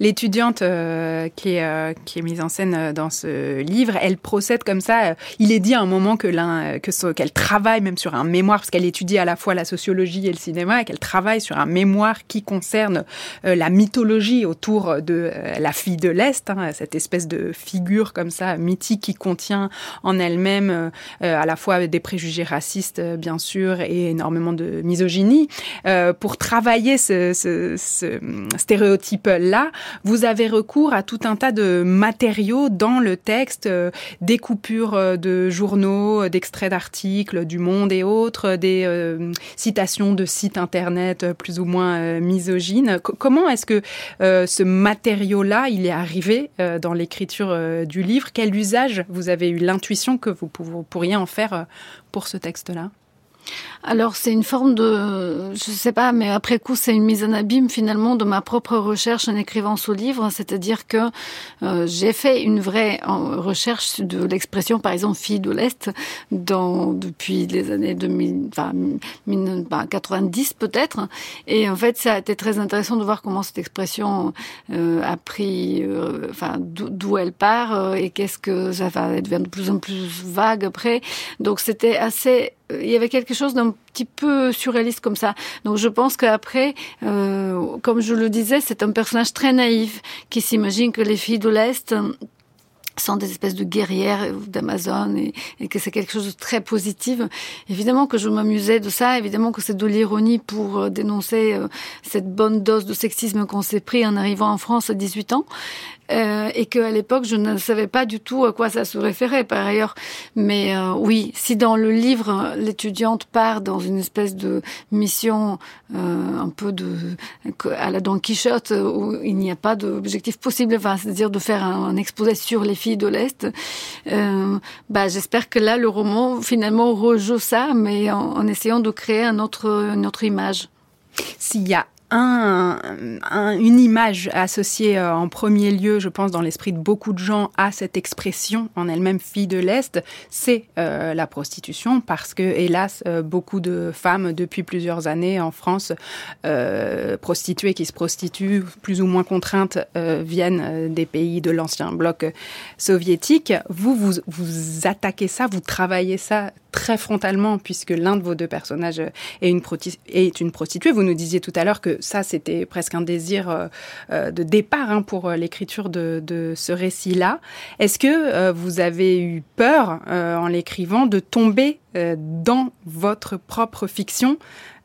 L'étudiante euh, qui, est, euh, qui est mise en scène euh, dans ce livre, elle procède comme ça. il est dit à un moment que l'un, que qu'elle travaille même sur un mémoire parce qu'elle étudie à la fois la sociologie et le cinéma, et qu'elle travaille sur un mémoire qui concerne la mythologie autour de la fille de l'est, hein, cette espèce de figure comme ça mythique qui contient en elle-même à la fois des préjugés racistes bien sûr et énormément de misogynie. pour travailler ce, ce, ce stéréotype là vous avez recours à tout un tas de matériaux dans le texte, euh, des coupures euh, de journaux, euh, d'extraits d'articles du Monde et autres, des citations de sites internet plus ou moins misogynes. comment est-ce que ce matériau-là, il est arrivé dans l'écriture du livre? Quel usage vous avez eu? L'intuition que vous pourriez en faire pour ce texte-là? Alors c'est une forme de, je sais pas, mais après coup c'est une mise en abîme finalement de ma propre recherche en écrivant ce livre, c'est-à-dire que euh, j'ai fait une vraie recherche de l'expression par exemple fille de l'Est dans, depuis les années 2000, enfin, 90 peut-être, et en fait ça a été très intéressant de voir comment cette expression euh, a pris, euh, enfin d'où elle part et qu'est-ce que ça va devient de plus en plus vague après. Donc c'était assez il y avait quelque chose d'un petit peu surréaliste comme ça. Donc je pense qu'après, euh, comme je le disais, c'est un personnage très naïf qui s'imagine que les filles de l'Est sont des espèces de guerrières d'Amazon et, et, que c'est quelque chose de très positif. Évidemment que je m'amusais de ça, évidemment que c'est de l'ironie pour euh, dénoncer euh, cette bonne dose de sexisme qu'on s'est pris en arrivant en France à 18 ans euh, et qu'à l'époque je ne savais pas du tout à quoi ça se référait par ailleurs. Mais euh, oui, si dans le livre l'étudiante part dans une espèce de mission euh, un peu de à la Don Quichotte où il n'y a pas d'objectif possible, enfin c'est-à-dire de faire un, exposé sur les filles de l'Est, euh, bah j'espère que là le roman finalement rejoue ça, mais en, en essayant de créer un autre, une autre image. S'il y a un, une image associée euh, en premier lieu, je pense, dans l'esprit de beaucoup de gens à cette expression en elle-même fille de l'Est, c'est euh, la prostitution, parce que, hélas, euh, beaucoup de femmes depuis plusieurs années en France, prostituées qui se prostituent, plus ou moins contraintes, viennent des pays de l'ancien bloc soviétique. Vous, vous, vous attaquez ça, vous travaillez ça très frontalement, puisque l'un de vos deux personnages est une prostituée. Vous nous disiez tout à l'heure que ça, c'était presque un désir euh, euh, de départ hein, pour euh, l'écriture de, de, ce récit-là. Est-ce que vous avez eu peur, en l'écrivant, de tomber dans votre propre fiction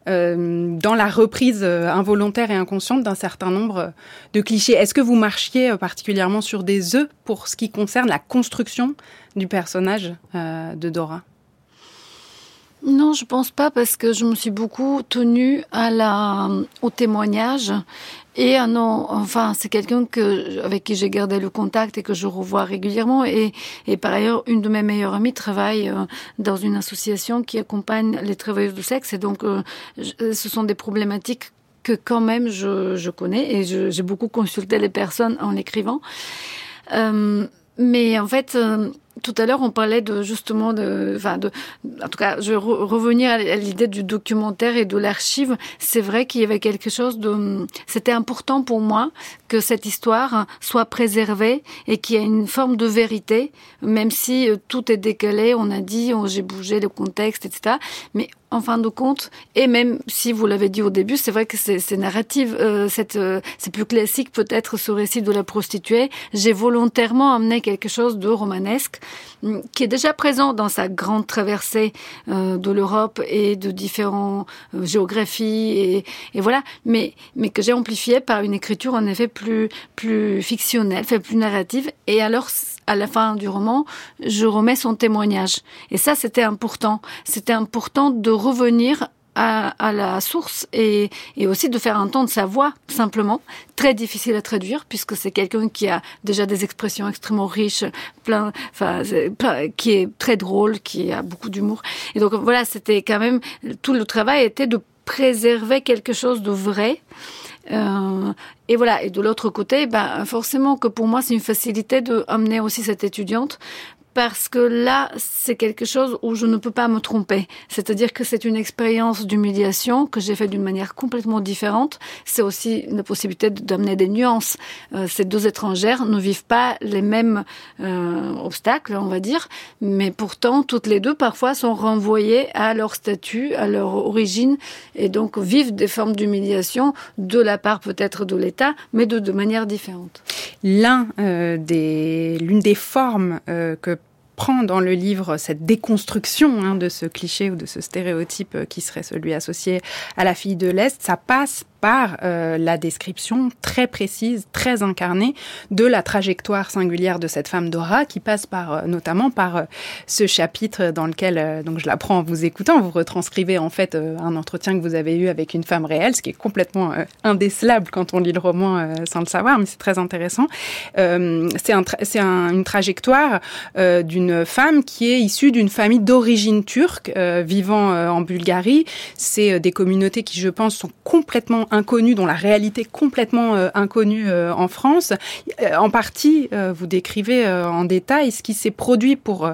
dans la reprise involontaire et inconsciente d'un certain nombre de clichés? Est-ce que vous marchiez particulièrement sur des œufs pour ce qui concerne la construction du personnage de Dora? Non, je pense pas parce que je me suis beaucoup tenue à la, au témoignage et ah non, enfin, c'est quelqu'un que, avec qui j'ai gardé le contact et que je revois régulièrement. Et, et par ailleurs, une de mes meilleures amies travaille euh, dans une association qui accompagne les travailleuses du sexe. Et donc, euh, ce sont des problématiques que quand même je, je connais et j'ai beaucoup consulté les personnes en l'écrivant. Euh, mais en fait, euh, tout à l'heure, on parlait de justement de, enfin de, en tout cas, je vais revenir à l'idée du documentaire et de l'archive. C'est vrai qu'il y avait quelque chose de, c'était important pour moi que cette histoire soit préservée et qu'il y ait une forme de vérité, même si euh, tout est décalé. On a dit, j'ai bougé le contexte, etc. Mais en fin de compte, et même si vous l'avez dit au début, c'est vrai que c'est narrative, euh, euh, c'est plus classique peut-être ce récit de la prostituée. J'ai volontairement amené quelque chose de romanesque hum, qui est déjà présent dans sa grande traversée euh, de l'Europe et de différentes géographies et, voilà, mais mais que j'ai amplifié par une écriture en effet plus plus fictionnelle, plus narrative. Et alors à la fin du roman, je remets son témoignage. Et ça, c'était important. C'était important de revenir à, à la source et, et, aussi de faire entendre sa voix simplement très difficile à traduire puisque c'est quelqu'un qui a déjà des expressions extrêmement riches plein enfin qui est très drôle qui a beaucoup d'humour et donc voilà c'était quand même tout le travail était de préserver quelque chose de vrai euh, et voilà. Et de l'autre côté, ben, forcément que pour moi, c'est une facilité de amener aussi cette étudiante parce que là, c'est quelque chose où je ne peux pas me tromper. C'est-à-dire que c'est une expérience d'humiliation que j'ai fait d'une manière complètement différente. C'est aussi la possibilité d'amener des nuances. Euh, ces deux étrangères ne vivent pas les mêmes euh, obstacles, on va dire, mais pourtant, toutes les deux, parfois, sont renvoyées à leur statut, à leur origine, et donc vivent des formes d'humiliation de la part peut-être de l'État, mais de, de manière différente. L'un euh, des, l'une des formes euh, que dans le livre cette déconstruction hein, de ce cliché ou de ce stéréotype euh, qui serait celui associé à la fille de l'Est, ça passe par euh, la description très précise, très incarnée de la trajectoire singulière de cette femme Dora, qui passe par euh, notamment par euh, ce chapitre dans lequel, donc je l'apprends en vous écoutant, vous retranscrivez en fait un entretien que vous avez eu avec une femme réelle, ce qui est complètement indécelable quand on lit le roman sans le savoir, mais c'est très intéressant. c'est un, c'est un, une trajectoire d'une femme qui est issue d'une famille d'origine turque vivant en Bulgarie. C'est des communautés qui, je pense, sont complètement inconnus, dont la réalité complètement euh, inconnue euh, en France. Euh, en partie, vous décrivez en détail ce qui s'est produit pour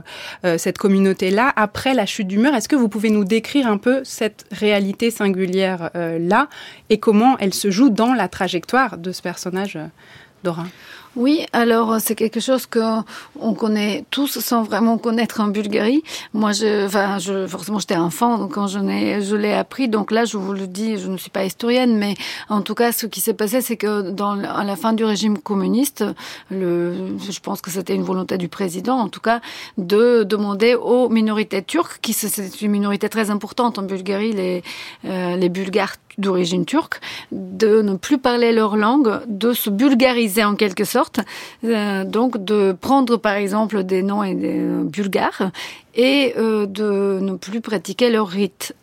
cette communauté-là après la chute du mur. Est-ce que vous pouvez nous décrire un peu cette réalité singulière-là et comment elle se joue dans la trajectoire de ce personnage Dora? Oui, alors c'est quelque chose que on connaît tous sans vraiment connaître en Bulgarie. Moi, forcément, j'étais enfant donc quand je l'ai, appris. Donc là, je vous le dis, je ne suis pas historienne, mais en tout cas, ce qui s'est passé, c'est que à la fin du régime communiste, je pense que c'était une volonté du président, en tout cas, de demander aux minorités turques, qui c'est une minorité très importante en Bulgarie, euh, les Bulgares d'origine turque, de ne plus parler leur langue, de se bulgariser en quelque sorte, euh, donc de prendre par exemple des noms et des, euh, bulgares et euh, de ne plus pratiquer leur rite.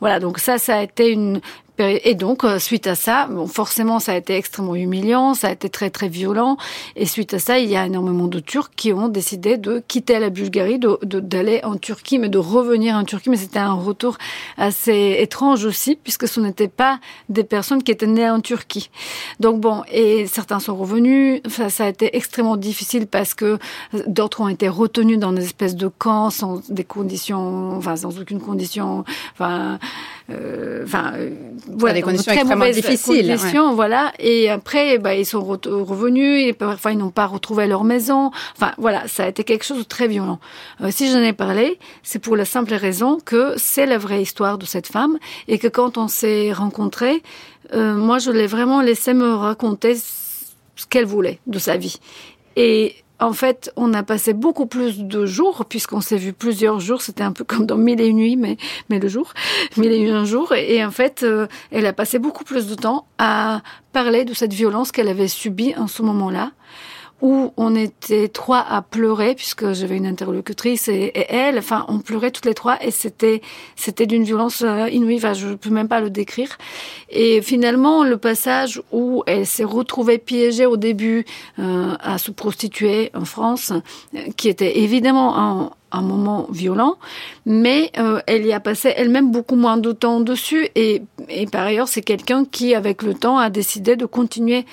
Voilà, donc ça, ça a été une et donc, euh, suite à ça, bon, forcément, ça a été extrêmement humiliant, ça a été très très violent. Et suite à ça, il y a énormément de Turcs qui ont décidé de quitter la Bulgarie, d'aller en Turquie, mais de revenir en Turquie. Mais c'était un retour assez étrange aussi, puisque ce n'était pas des personnes qui étaient nées en Turquie. Donc bon, et certains sont revenus. Enfin, ça a été extrêmement difficile parce que d'autres ont été retenus dans des espèces de camps sans des conditions, enfin sans aucune condition, enfin, euh, enfin. Voilà, des conditions extrêmement difficiles. Conditions, ouais. Voilà. Et après, bah, ils sont re revenus et parfois ils n'ont pas retrouvé leur maison. Enfin, voilà, ça a été quelque chose de très violent. Euh, si j'en ai parlé, c'est pour la simple raison que c'est la vraie histoire de cette femme et que quand on s'est rencontrés, euh, moi, je l'ai vraiment laissé me raconter ce qu'elle voulait de sa vie. Et en fait, on a passé beaucoup plus de jours, puisqu'on s'est vu plusieurs jours. C'était un peu comme dans Mille et une nuits, mais, mais le jour. Mille et un jours. Et en fait, euh, elle a passé beaucoup plus de temps à parler de cette violence qu'elle avait subie en ce moment-là où on était trois à pleurer puisque j'avais une interlocutrice et, elle, enfin, on pleurait toutes les trois et c'était c'était d'une violence euh, inouïe. Enfin, je peux même pas le décrire. Et finalement, le passage où elle s'est retrouvée piégée au début euh, à se prostituer en France, euh, qui était évidemment un, un moment violent, mais euh, elle y a passé elle-même beaucoup moins de temps dessus et, et par ailleurs c'est quelqu'un qui avec le temps a décidé de continuer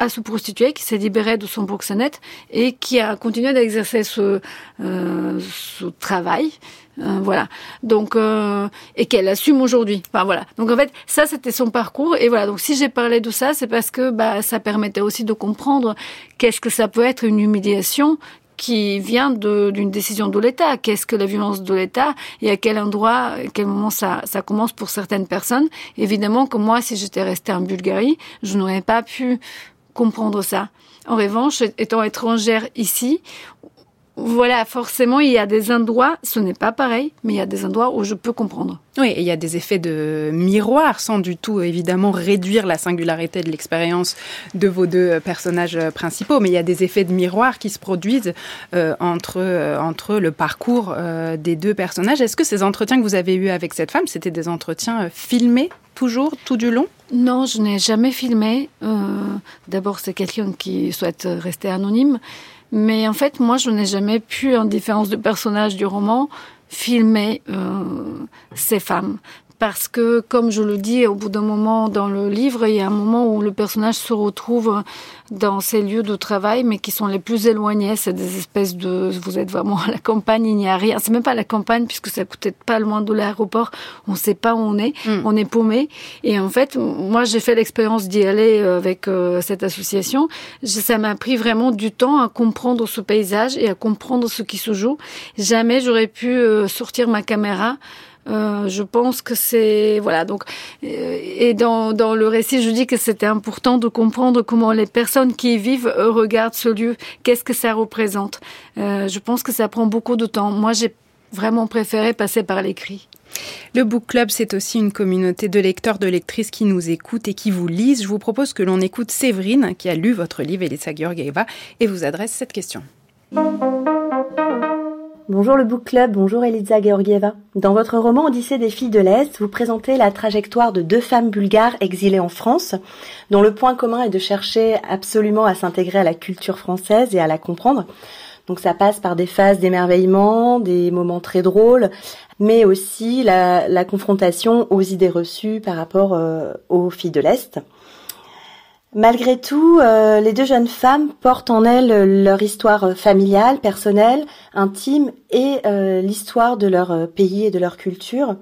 à se prostituer, qui s'est libéré de son proxénète et qui a continué d'exercer ce, euh, ce travail. Euh, voilà. Donc euh, et qu'elle assume aujourd'hui. Enfin voilà. Donc en fait, ça c'était son parcours et voilà. Donc si j'ai parlé de ça, c'est parce que bah ça permettait aussi de comprendre qu'est-ce que ça peut être une humiliation qui vient d'une décision de l'État. Qu'est-ce que la violence de l'État et à quel endroit, à quel moment ça, ça commence pour certaines personnes. Évidemment que moi, si j'étais restée en Bulgarie, je n'aurais pas pu comprendre ça. En revanche, étant étrangère ici, voilà, forcément, il y a des endroits, ce n'est pas pareil, mais il y a des endroits où je peux comprendre. Oui, et il y a des effets de miroir, sans du tout évidemment réduire la singularité de l'expérience de vos deux personnages principaux, mais il y a des effets de miroir qui se produisent euh, entre, euh, entre le parcours euh, des deux personnages. Est-ce que ces entretiens que vous avez eus avec cette femme, c'était des entretiens filmés toujours, tout du long? Non, je n'ai jamais filmé. D'abord, c'est quelqu'un qui souhaite rester anonyme. Mais en fait, moi, je n'ai jamais pu, en différence du personnage du roman, filmer euh, ces femmes parce que, comme je le dis au bout d'un moment dans le livre, il y a un moment où le personnage se retrouve dans ces lieux de travail, mais qui sont les plus éloignés. C'est des espèces de, vous êtes vraiment à la campagne, il n'y a rien. C'est même pas la campagne puisque ça coûtait pas loin de l'aéroport. On sait pas où on est. Mm. On est paumé. Et en fait, moi, j'ai fait l'expérience d'y aller euh, avec euh, cette association. Ça m'a pris vraiment du temps à comprendre ce paysage et à comprendre ce qui se joue. Jamais j'aurais pu euh, sortir ma caméra euh, je pense que c'est voilà donc euh, et dans, dans le récit je dis que c'était important de comprendre comment les personnes qui y vivent regardent ce lieu qu'est-ce que ça représente euh, je pense que ça prend beaucoup de temps moi j'ai vraiment préféré passer par l'écrit le Book Club, c'est aussi une communauté de lecteurs, de lectrices qui nous écoutent et qui vous lisent. Je vous propose que l'on écoute Séverine, qui a lu votre livre, Elisa Georgieva, et vous adresse cette question. Bonjour le Book Club, bonjour Elisa Georgieva. Dans votre roman Odyssée des filles de l'Est, vous présentez la trajectoire de deux femmes bulgares exilées en France, dont le point commun est de chercher absolument à s'intégrer à la culture française et à la comprendre. Donc ça passe par des phases d'émerveillement, des moments très drôles, mais aussi la, confrontation aux idées reçues par rapport euh, aux filles de l'Est. Malgré tout, euh, les deux jeunes femmes portent en elles leur histoire familiale, personnelle, intime et euh, l'histoire de leur euh, pays et de leur culture.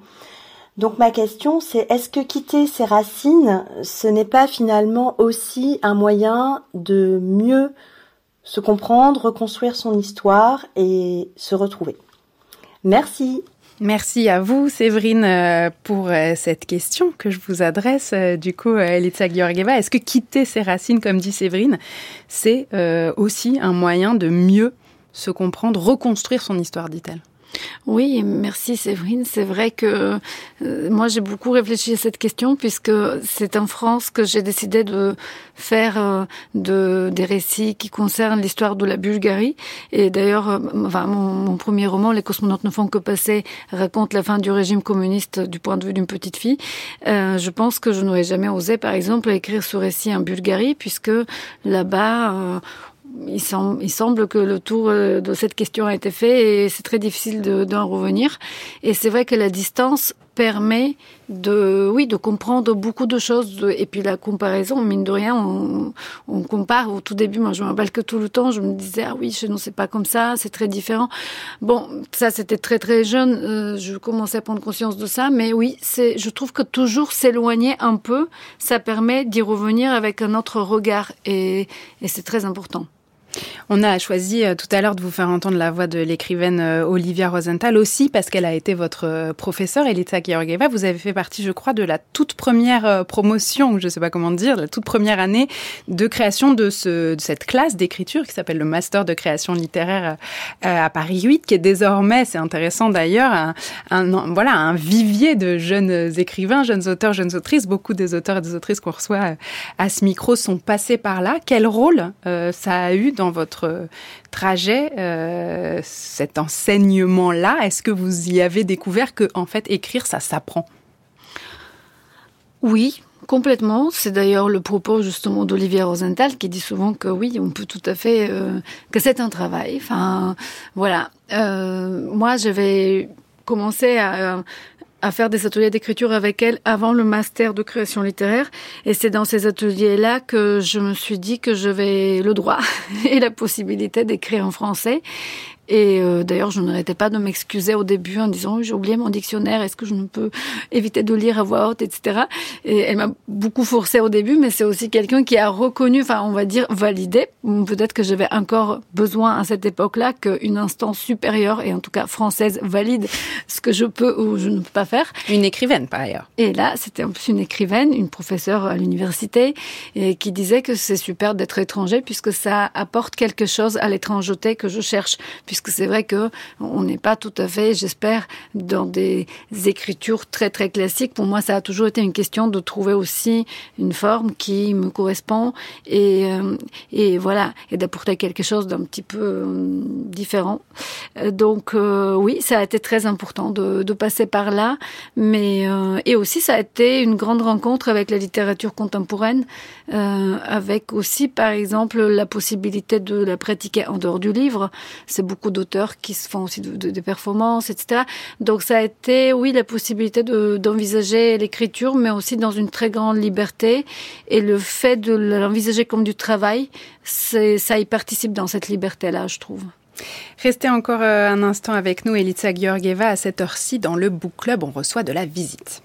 Donc ma question c'est est-ce que quitter ses racines, ce n'est pas finalement aussi un moyen de mieux se comprendre, reconstruire son histoire et se retrouver? Merci. Merci à vous, Séverine, euh, pour euh, cette question que je vous adresse. Euh, du coup, Elitsa Georgieva, est-ce que quitter ses racines, comme dit Séverine, c'est aussi un moyen de mieux se comprendre, reconstruire son histoire, dit-elle? Oui, merci Séverine. C'est vrai que euh, moi j'ai beaucoup réfléchi à cette question puisque c'est en France que j'ai décidé de faire euh, de, des récits qui concernent l'histoire de la Bulgarie. Et d'ailleurs, euh, enfin, mon, premier roman, Les cosmonautes ne font que passer, raconte la fin du régime communiste du point de vue d'une petite fille. je pense que je n'aurais jamais osé, par exemple, écrire ce récit en Bulgarie puisque là-bas il semble, il semble que le tour euh, de cette question a été fait et c'est très difficile d'en revenir. Et c'est vrai que la distance permet de, oui, de comprendre beaucoup de choses. Et puis la comparaison, mine de rien, on, on, compare. Au tout début, moi, je me rappelle que tout le temps, je me disais, ah oui, chez nous, c'est pas comme ça, c'est très différent. Bon, ça, c'était très, très jeune. Euh, je commençais à prendre conscience de ça. Mais oui, c'est, je trouve que toujours s'éloigner un peu, ça permet d'y revenir avec un autre regard. Et, et c'est très important. On a choisi euh, tout à l'heure de vous faire entendre la voix de l'écrivaine euh, Olivia Rosenthal aussi parce qu'elle a été votre euh, professeure, Elita Georgieva. Vous avez fait partie, je crois, de la toute première promotion, je ne sais pas comment dire, la toute première année de création de, ce, de cette classe d'écriture qui s'appelle le Master de création littéraire à Paris 8, qui est désormais, c'est intéressant d'ailleurs, un, voilà, un vivier de jeunes écrivains, jeunes auteurs, jeunes autrices. Beaucoup des auteurs et des autrices qu'on reçoit à ce micro sont passés par là. Quel rôle ça a eu dans votre trajet, euh, cet enseignement-là Est-ce que vous y avez découvert que, en fait, écrire, ça s'apprend? Oui, Complètement. C'est d'ailleurs le propos justement d'Olivier Rosenthal qui dit souvent que oui, on peut tout à fait euh, que c'est un travail. Enfin, voilà. Euh, moi, j'avais commencé à à faire des ateliers d'écriture avec elle avant le master de création littéraire. Et c'est dans ces ateliers-là que je me suis dit que j'avais le droit et la possibilité d'écrire en français. Et euh, d'ailleurs, je n'arrêtais pas de m'excuser au début en disant j'ai oublié mon dictionnaire, est-ce que je ne peux éviter de lire à voix haute, etc. Et elle m'a beaucoup forcé au début, mais c'est aussi quelqu'un qui a reconnu, enfin on va dire validé. Peut-être que j'avais encore besoin à cette époque-là qu'une instance supérieure et en tout cas française valide ce que je peux ou je ne peux pas faire. Une écrivaine par ailleurs. Et là, c'était en plus une écrivaine, une professeure à l'université, et qui disait que c'est super d'être étranger puisque ça apporte quelque chose à l'étrangeté que je cherche puisque c'est vrai que on n'est pas tout à fait, j'espère, dans des écritures très très classiques. Pour moi, ça a toujours été une question de trouver aussi une forme qui me correspond et, euh, et voilà, et d'apporter quelque chose d'un petit peu euh, différent. Euh, donc oui, ça a été très important de, de passer par là, mais et aussi ça a été une grande rencontre avec la littérature contemporaine, avec aussi par exemple la possibilité de la pratiquer en dehors du livre. C'est beaucoup d'auteurs qui se font aussi des performances, etc. Donc ça a été oui la possibilité d'envisager l'écriture, mais aussi dans une très grande liberté et le fait de l'envisager comme du travail, ça y participe dans cette liberté-là, je trouve. Restez encore euh, un instant avec nous, Elitsa Georgieva. À cette heure-ci, dans le Book Club, on reçoit de la visite.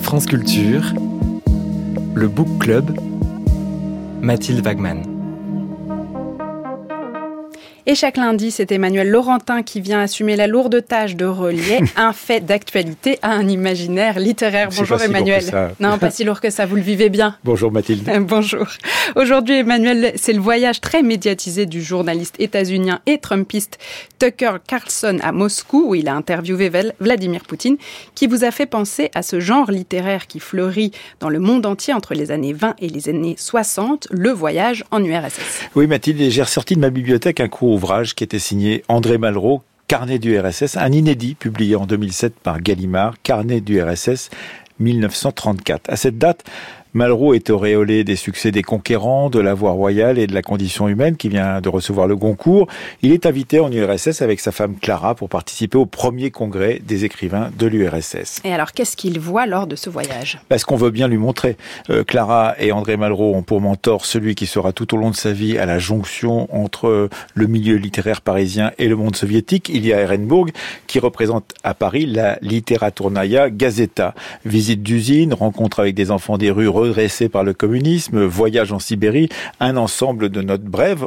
France Culture, le Book Club, Mathilde Wagman. Et chaque lundi, c'est Emmanuel Laurentin qui vient assumer la lourde tâche de relier un fait d'actualité à un imaginaire littéraire. Bonjour Emmanuel. non, pas si lourd que ça, vous le vivez bien. Bonjour Mathilde. Bonjour. Aujourd'hui, Emmanuel, c'est le voyage très médiatisé du journaliste états-unien et trumpiste Tucker Carlson à Moscou, où il a interviewé Vladimir Poutine, qui vous a fait penser à ce genre littéraire qui fleurit dans le monde entier entre les années 20 et les années 60, le voyage en URSS. Oui Mathilde, j'ai ressorti de ma bibliothèque un cours ouvrage qui était signé André Malraux, Carnet du RSS, un inédit publié en 2007 par Gallimard, Carnet du RSS 1934. À cette date, Malraux est auréolé des succès des conquérants, de la voie royale et de la condition humaine qui vient de recevoir le Goncourt. Il est invité en URSS avec sa femme Clara pour participer au premier congrès des écrivains de l'URSS. Et alors, qu'est-ce qu'il voit lors de ce voyage? Parce qu'on veut bien lui montrer. Euh, Clara et André Malraux ont pour mentor celui qui sera tout au long de sa vie à la jonction entre le milieu littéraire parisien et le monde soviétique. Il y a Ehrenburg qui représente à Paris la Literaturnaya Gazeta. Visite d'usine, rencontre avec des enfants des rues redressé par le communisme, Voyage en Sibérie, un ensemble de notes brèves.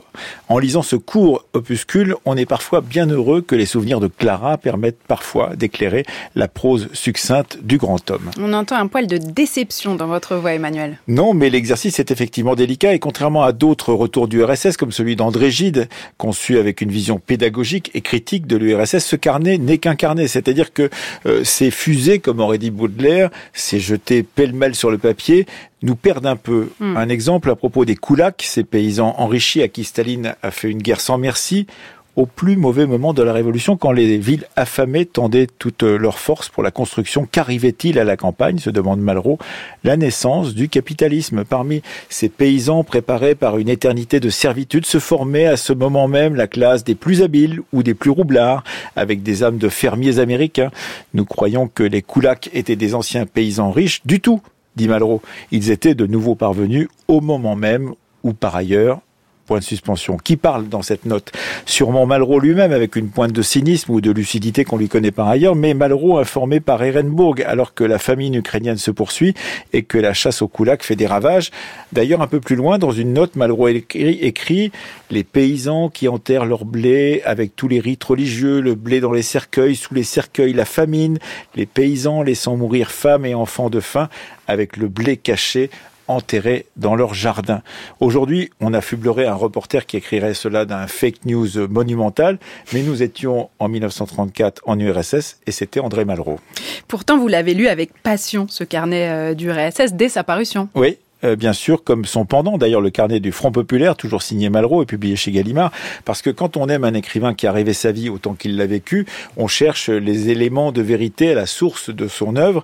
En lisant ce court opuscule, on est parfois bien heureux que les souvenirs de Clara permettent parfois d'éclairer la prose succincte du grand homme. On entend un poil de déception dans votre voix, Emmanuel. Non, mais l'exercice est effectivement délicat et contrairement à d'autres retours du RSS, comme celui d'André Gide, conçu avec une vision pédagogique et critique de l'URSS, ce carnet n'est qu'un carnet, c'est-à-dire que euh, c'est fusé, comme aurait dit Baudelaire, c'est jeté pêle-mêle sur le papier, nous perdent un peu. Hmm. Un exemple à propos des Koulaks, ces paysans enrichis à qui Staline a fait une guerre sans merci, au plus mauvais moment de la Révolution, quand les villes affamées tendaient toutes leurs forces pour la construction. Qu'arrivait-il à la campagne se demande Malraux. La naissance du capitalisme. Parmi ces paysans préparés par une éternité de servitude se formait à ce moment même la classe des plus habiles ou des plus roublards, avec des âmes de fermiers américains. Nous croyons que les Koulaks étaient des anciens paysans riches. Du tout dit Malraux. Ils étaient de nouveau parvenus au moment même où, par ailleurs, point de suspension. Qui parle dans cette note? Sûrement Malraux lui-même, avec une pointe de cynisme ou de lucidité qu'on lui connaît par ailleurs, mais Malraux informé par Ehrenburg, alors que la famine ukrainienne se poursuit et que la chasse au koulak fait des ravages. D'ailleurs, un peu plus loin, dans une note, Malraux écrit, écrit Les paysans qui enterrent leur blé avec tous les rites religieux, le blé dans les cercueils, sous les cercueils la famine, les paysans laissant mourir femmes et enfants de faim avec le blé caché enterrés dans leur jardin. Aujourd'hui, on affublerait un reporter qui écrirait cela d'un fake news monumental, mais nous étions en 1934 en URSS et c'était André Malraux. Pourtant, vous l'avez lu avec passion, ce carnet euh, d'URSS, dès sa parution. Oui, euh, bien sûr, comme son pendant, d'ailleurs le carnet du Front Populaire, toujours signé Malraux et publié chez Gallimard, parce que quand on aime un écrivain qui a rêvé sa vie autant qu'il l'a vécu, on cherche les éléments de vérité à la source de son œuvre.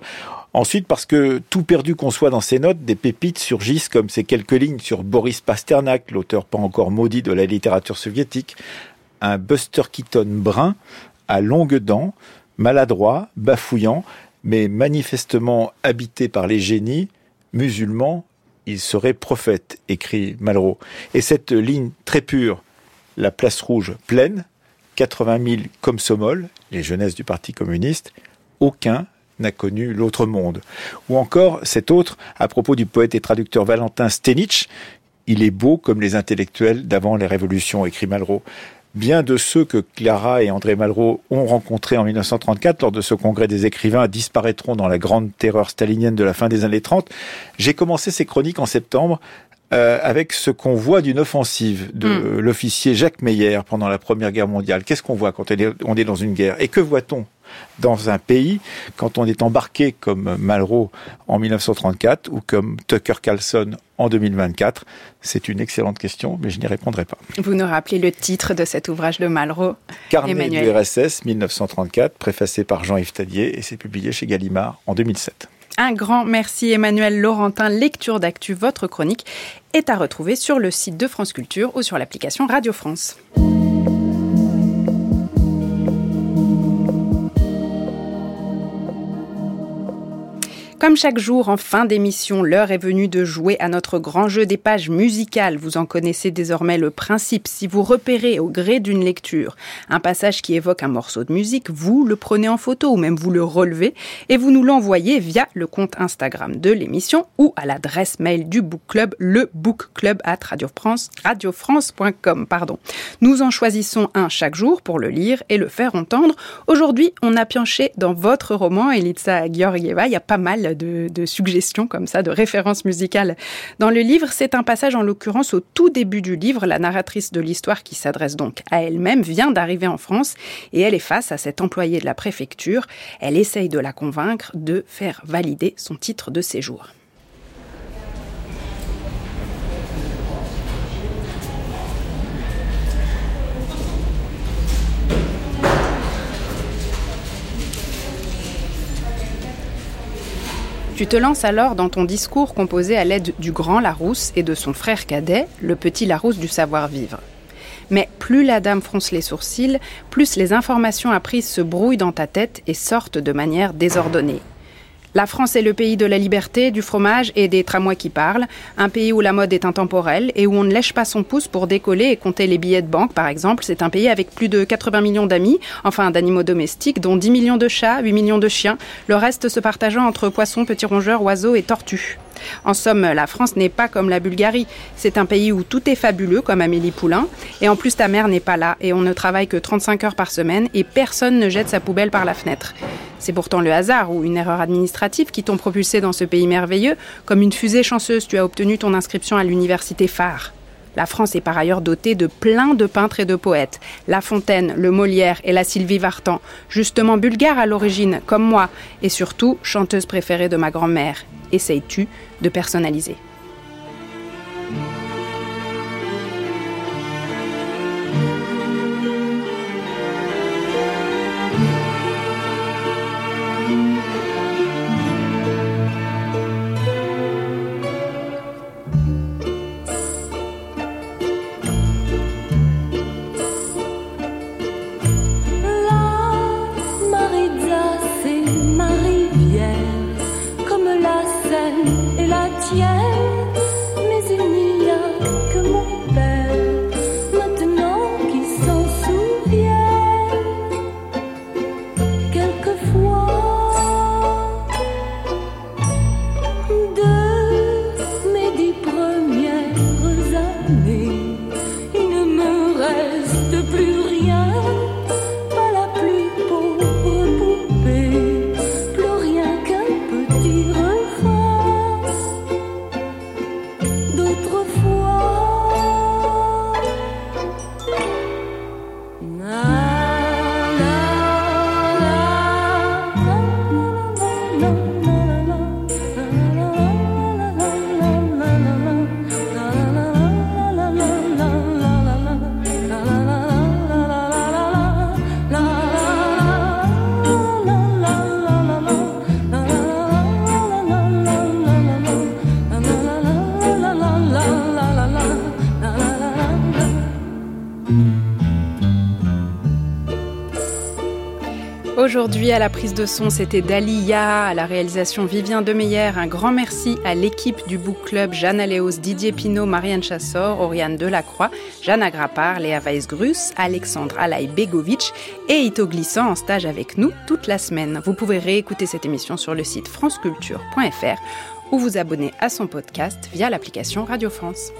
Ensuite, parce que tout perdu qu'on soit dans ses notes, des pépites surgissent comme ces quelques lignes sur Boris Pasternak, l'auteur pas encore maudit de la littérature soviétique, un Buster Keaton brun, à longues dents, maladroit, bafouillant, mais manifestement habité par les génies, musulmans, il serait prophète, écrit Malraux. Et cette ligne très pure, la place rouge pleine, 80 000 comme Somol, les jeunesses du Parti communiste, aucun n'a connu l'autre monde. Ou encore cet autre à propos du poète et traducteur Valentin Stenich, il est beau comme les intellectuels d'avant les révolutions, écrit Malraux. Bien de ceux que Clara et André Malraux ont rencontrés en 1934 lors de ce congrès des écrivains disparaîtront dans la grande terreur stalinienne de la fin des années 30. J'ai commencé ces chroniques en septembre euh, avec ce qu'on voit d'une offensive de Mm. l'officier Jacques Meyer pendant la Première Guerre mondiale. Qu'est-ce qu'on voit quand on est- on est dans une guerre? Et que voit-on dans un pays quand on est embarqué comme Malraux en 1934 ou comme Tucker Carlson en 2024 C'est une excellente question, mais je n'y répondrai pas. Vous nous rappelez le titre de cet ouvrage de Malraux. Carnet Emmanuel. du RSS 1934, préfacé par Jean-Yves Tadier, et c'est publié chez Gallimard en 2007. Un grand merci Emmanuel Laurentin. Lecture d'actu, votre chronique est à retrouver sur le site de France Culture ou sur l'application Radio France. Comme chaque jour, en fin d'émission, l'heure est venue de jouer à notre grand jeu des pages musicales. Vous en connaissez désormais le principe. Si vous repérez au gré d'une lecture un passage qui évoque un morceau de musique, vous le prenez en photo ou même vous le relevez et vous nous l'envoyez via le compte Instagram de l'émission ou à l'adresse mail du Book Club, le Book Club at Radio France, radiofrance.com. Nous en choisissons un chaque jour pour le lire et le faire entendre. Aujourd'hui, on a pioché dans votre roman, Elitsa Georgieva. Il y a pas mal de, suggestions comme ça, de références musicales dans le livre. C'est un passage, en l'occurrence, au tout début du livre. La narratrice de l'histoire, qui s'adresse donc à elle-même, vient d'arriver en France et elle est face à cet employé de la préfecture. Elle essaye de la convaincre de faire valider son titre de séjour. Tu te lances alors dans ton discours composé à l'aide du grand Larousse et de son frère cadet, le petit Larousse du savoir-vivre. Mais plus la dame fronce les sourcils, plus les informations apprises se brouillent dans ta tête et sortent de manière désordonnée. La France est le pays de la liberté, du fromage et des tramways qui parlent, un pays où la mode est intemporelle et où on ne lèche pas son pouce pour décoller et compter les billets de banque, par exemple. C'est un pays avec plus de 80 millions d'amis, enfin d'animaux domestiques, dont 10 millions de chats, 8 millions de chiens, le reste se partageant entre poissons, petits rongeurs, oiseaux et tortues. En somme, la France n'est pas comme la Bulgarie. C'est un pays où tout est fabuleux, comme Amélie Poulain. Et en plus, ta mère n'est pas là et on ne travaille que 35 heures par semaine et personne ne jette sa poubelle par la fenêtre. C'est pourtant le hasard ou une erreur administrative qui t'ont propulsé dans ce pays merveilleux. Comme une fusée chanceuse, tu as obtenu ton inscription à l'université phare. La France est par ailleurs dotée de plein de peintres et de poètes. La Fontaine, le Molière et la Sylvie Vartan, justement bulgare à l'origine, comme moi, et surtout chanteuse préférée de ma grand-mère. Essayes-tu de personnaliser Aujourd'hui, à la prise de son, c'était Dalia, à la réalisation Vivien Demeyer. Un grand merci à l'équipe du Book Club, Jeanne Aléos, Didier Pinault, Marianne Chassor, Oriane Delacroix, Jeanne Agrapar, Léa Weisgrus, Alexandre Alaï Begovic et Ito Glissant en stage avec nous toute la semaine. Vous pouvez réécouter cette émission sur le site franceculture.fr ou vous abonner à son podcast via l'application Radio France.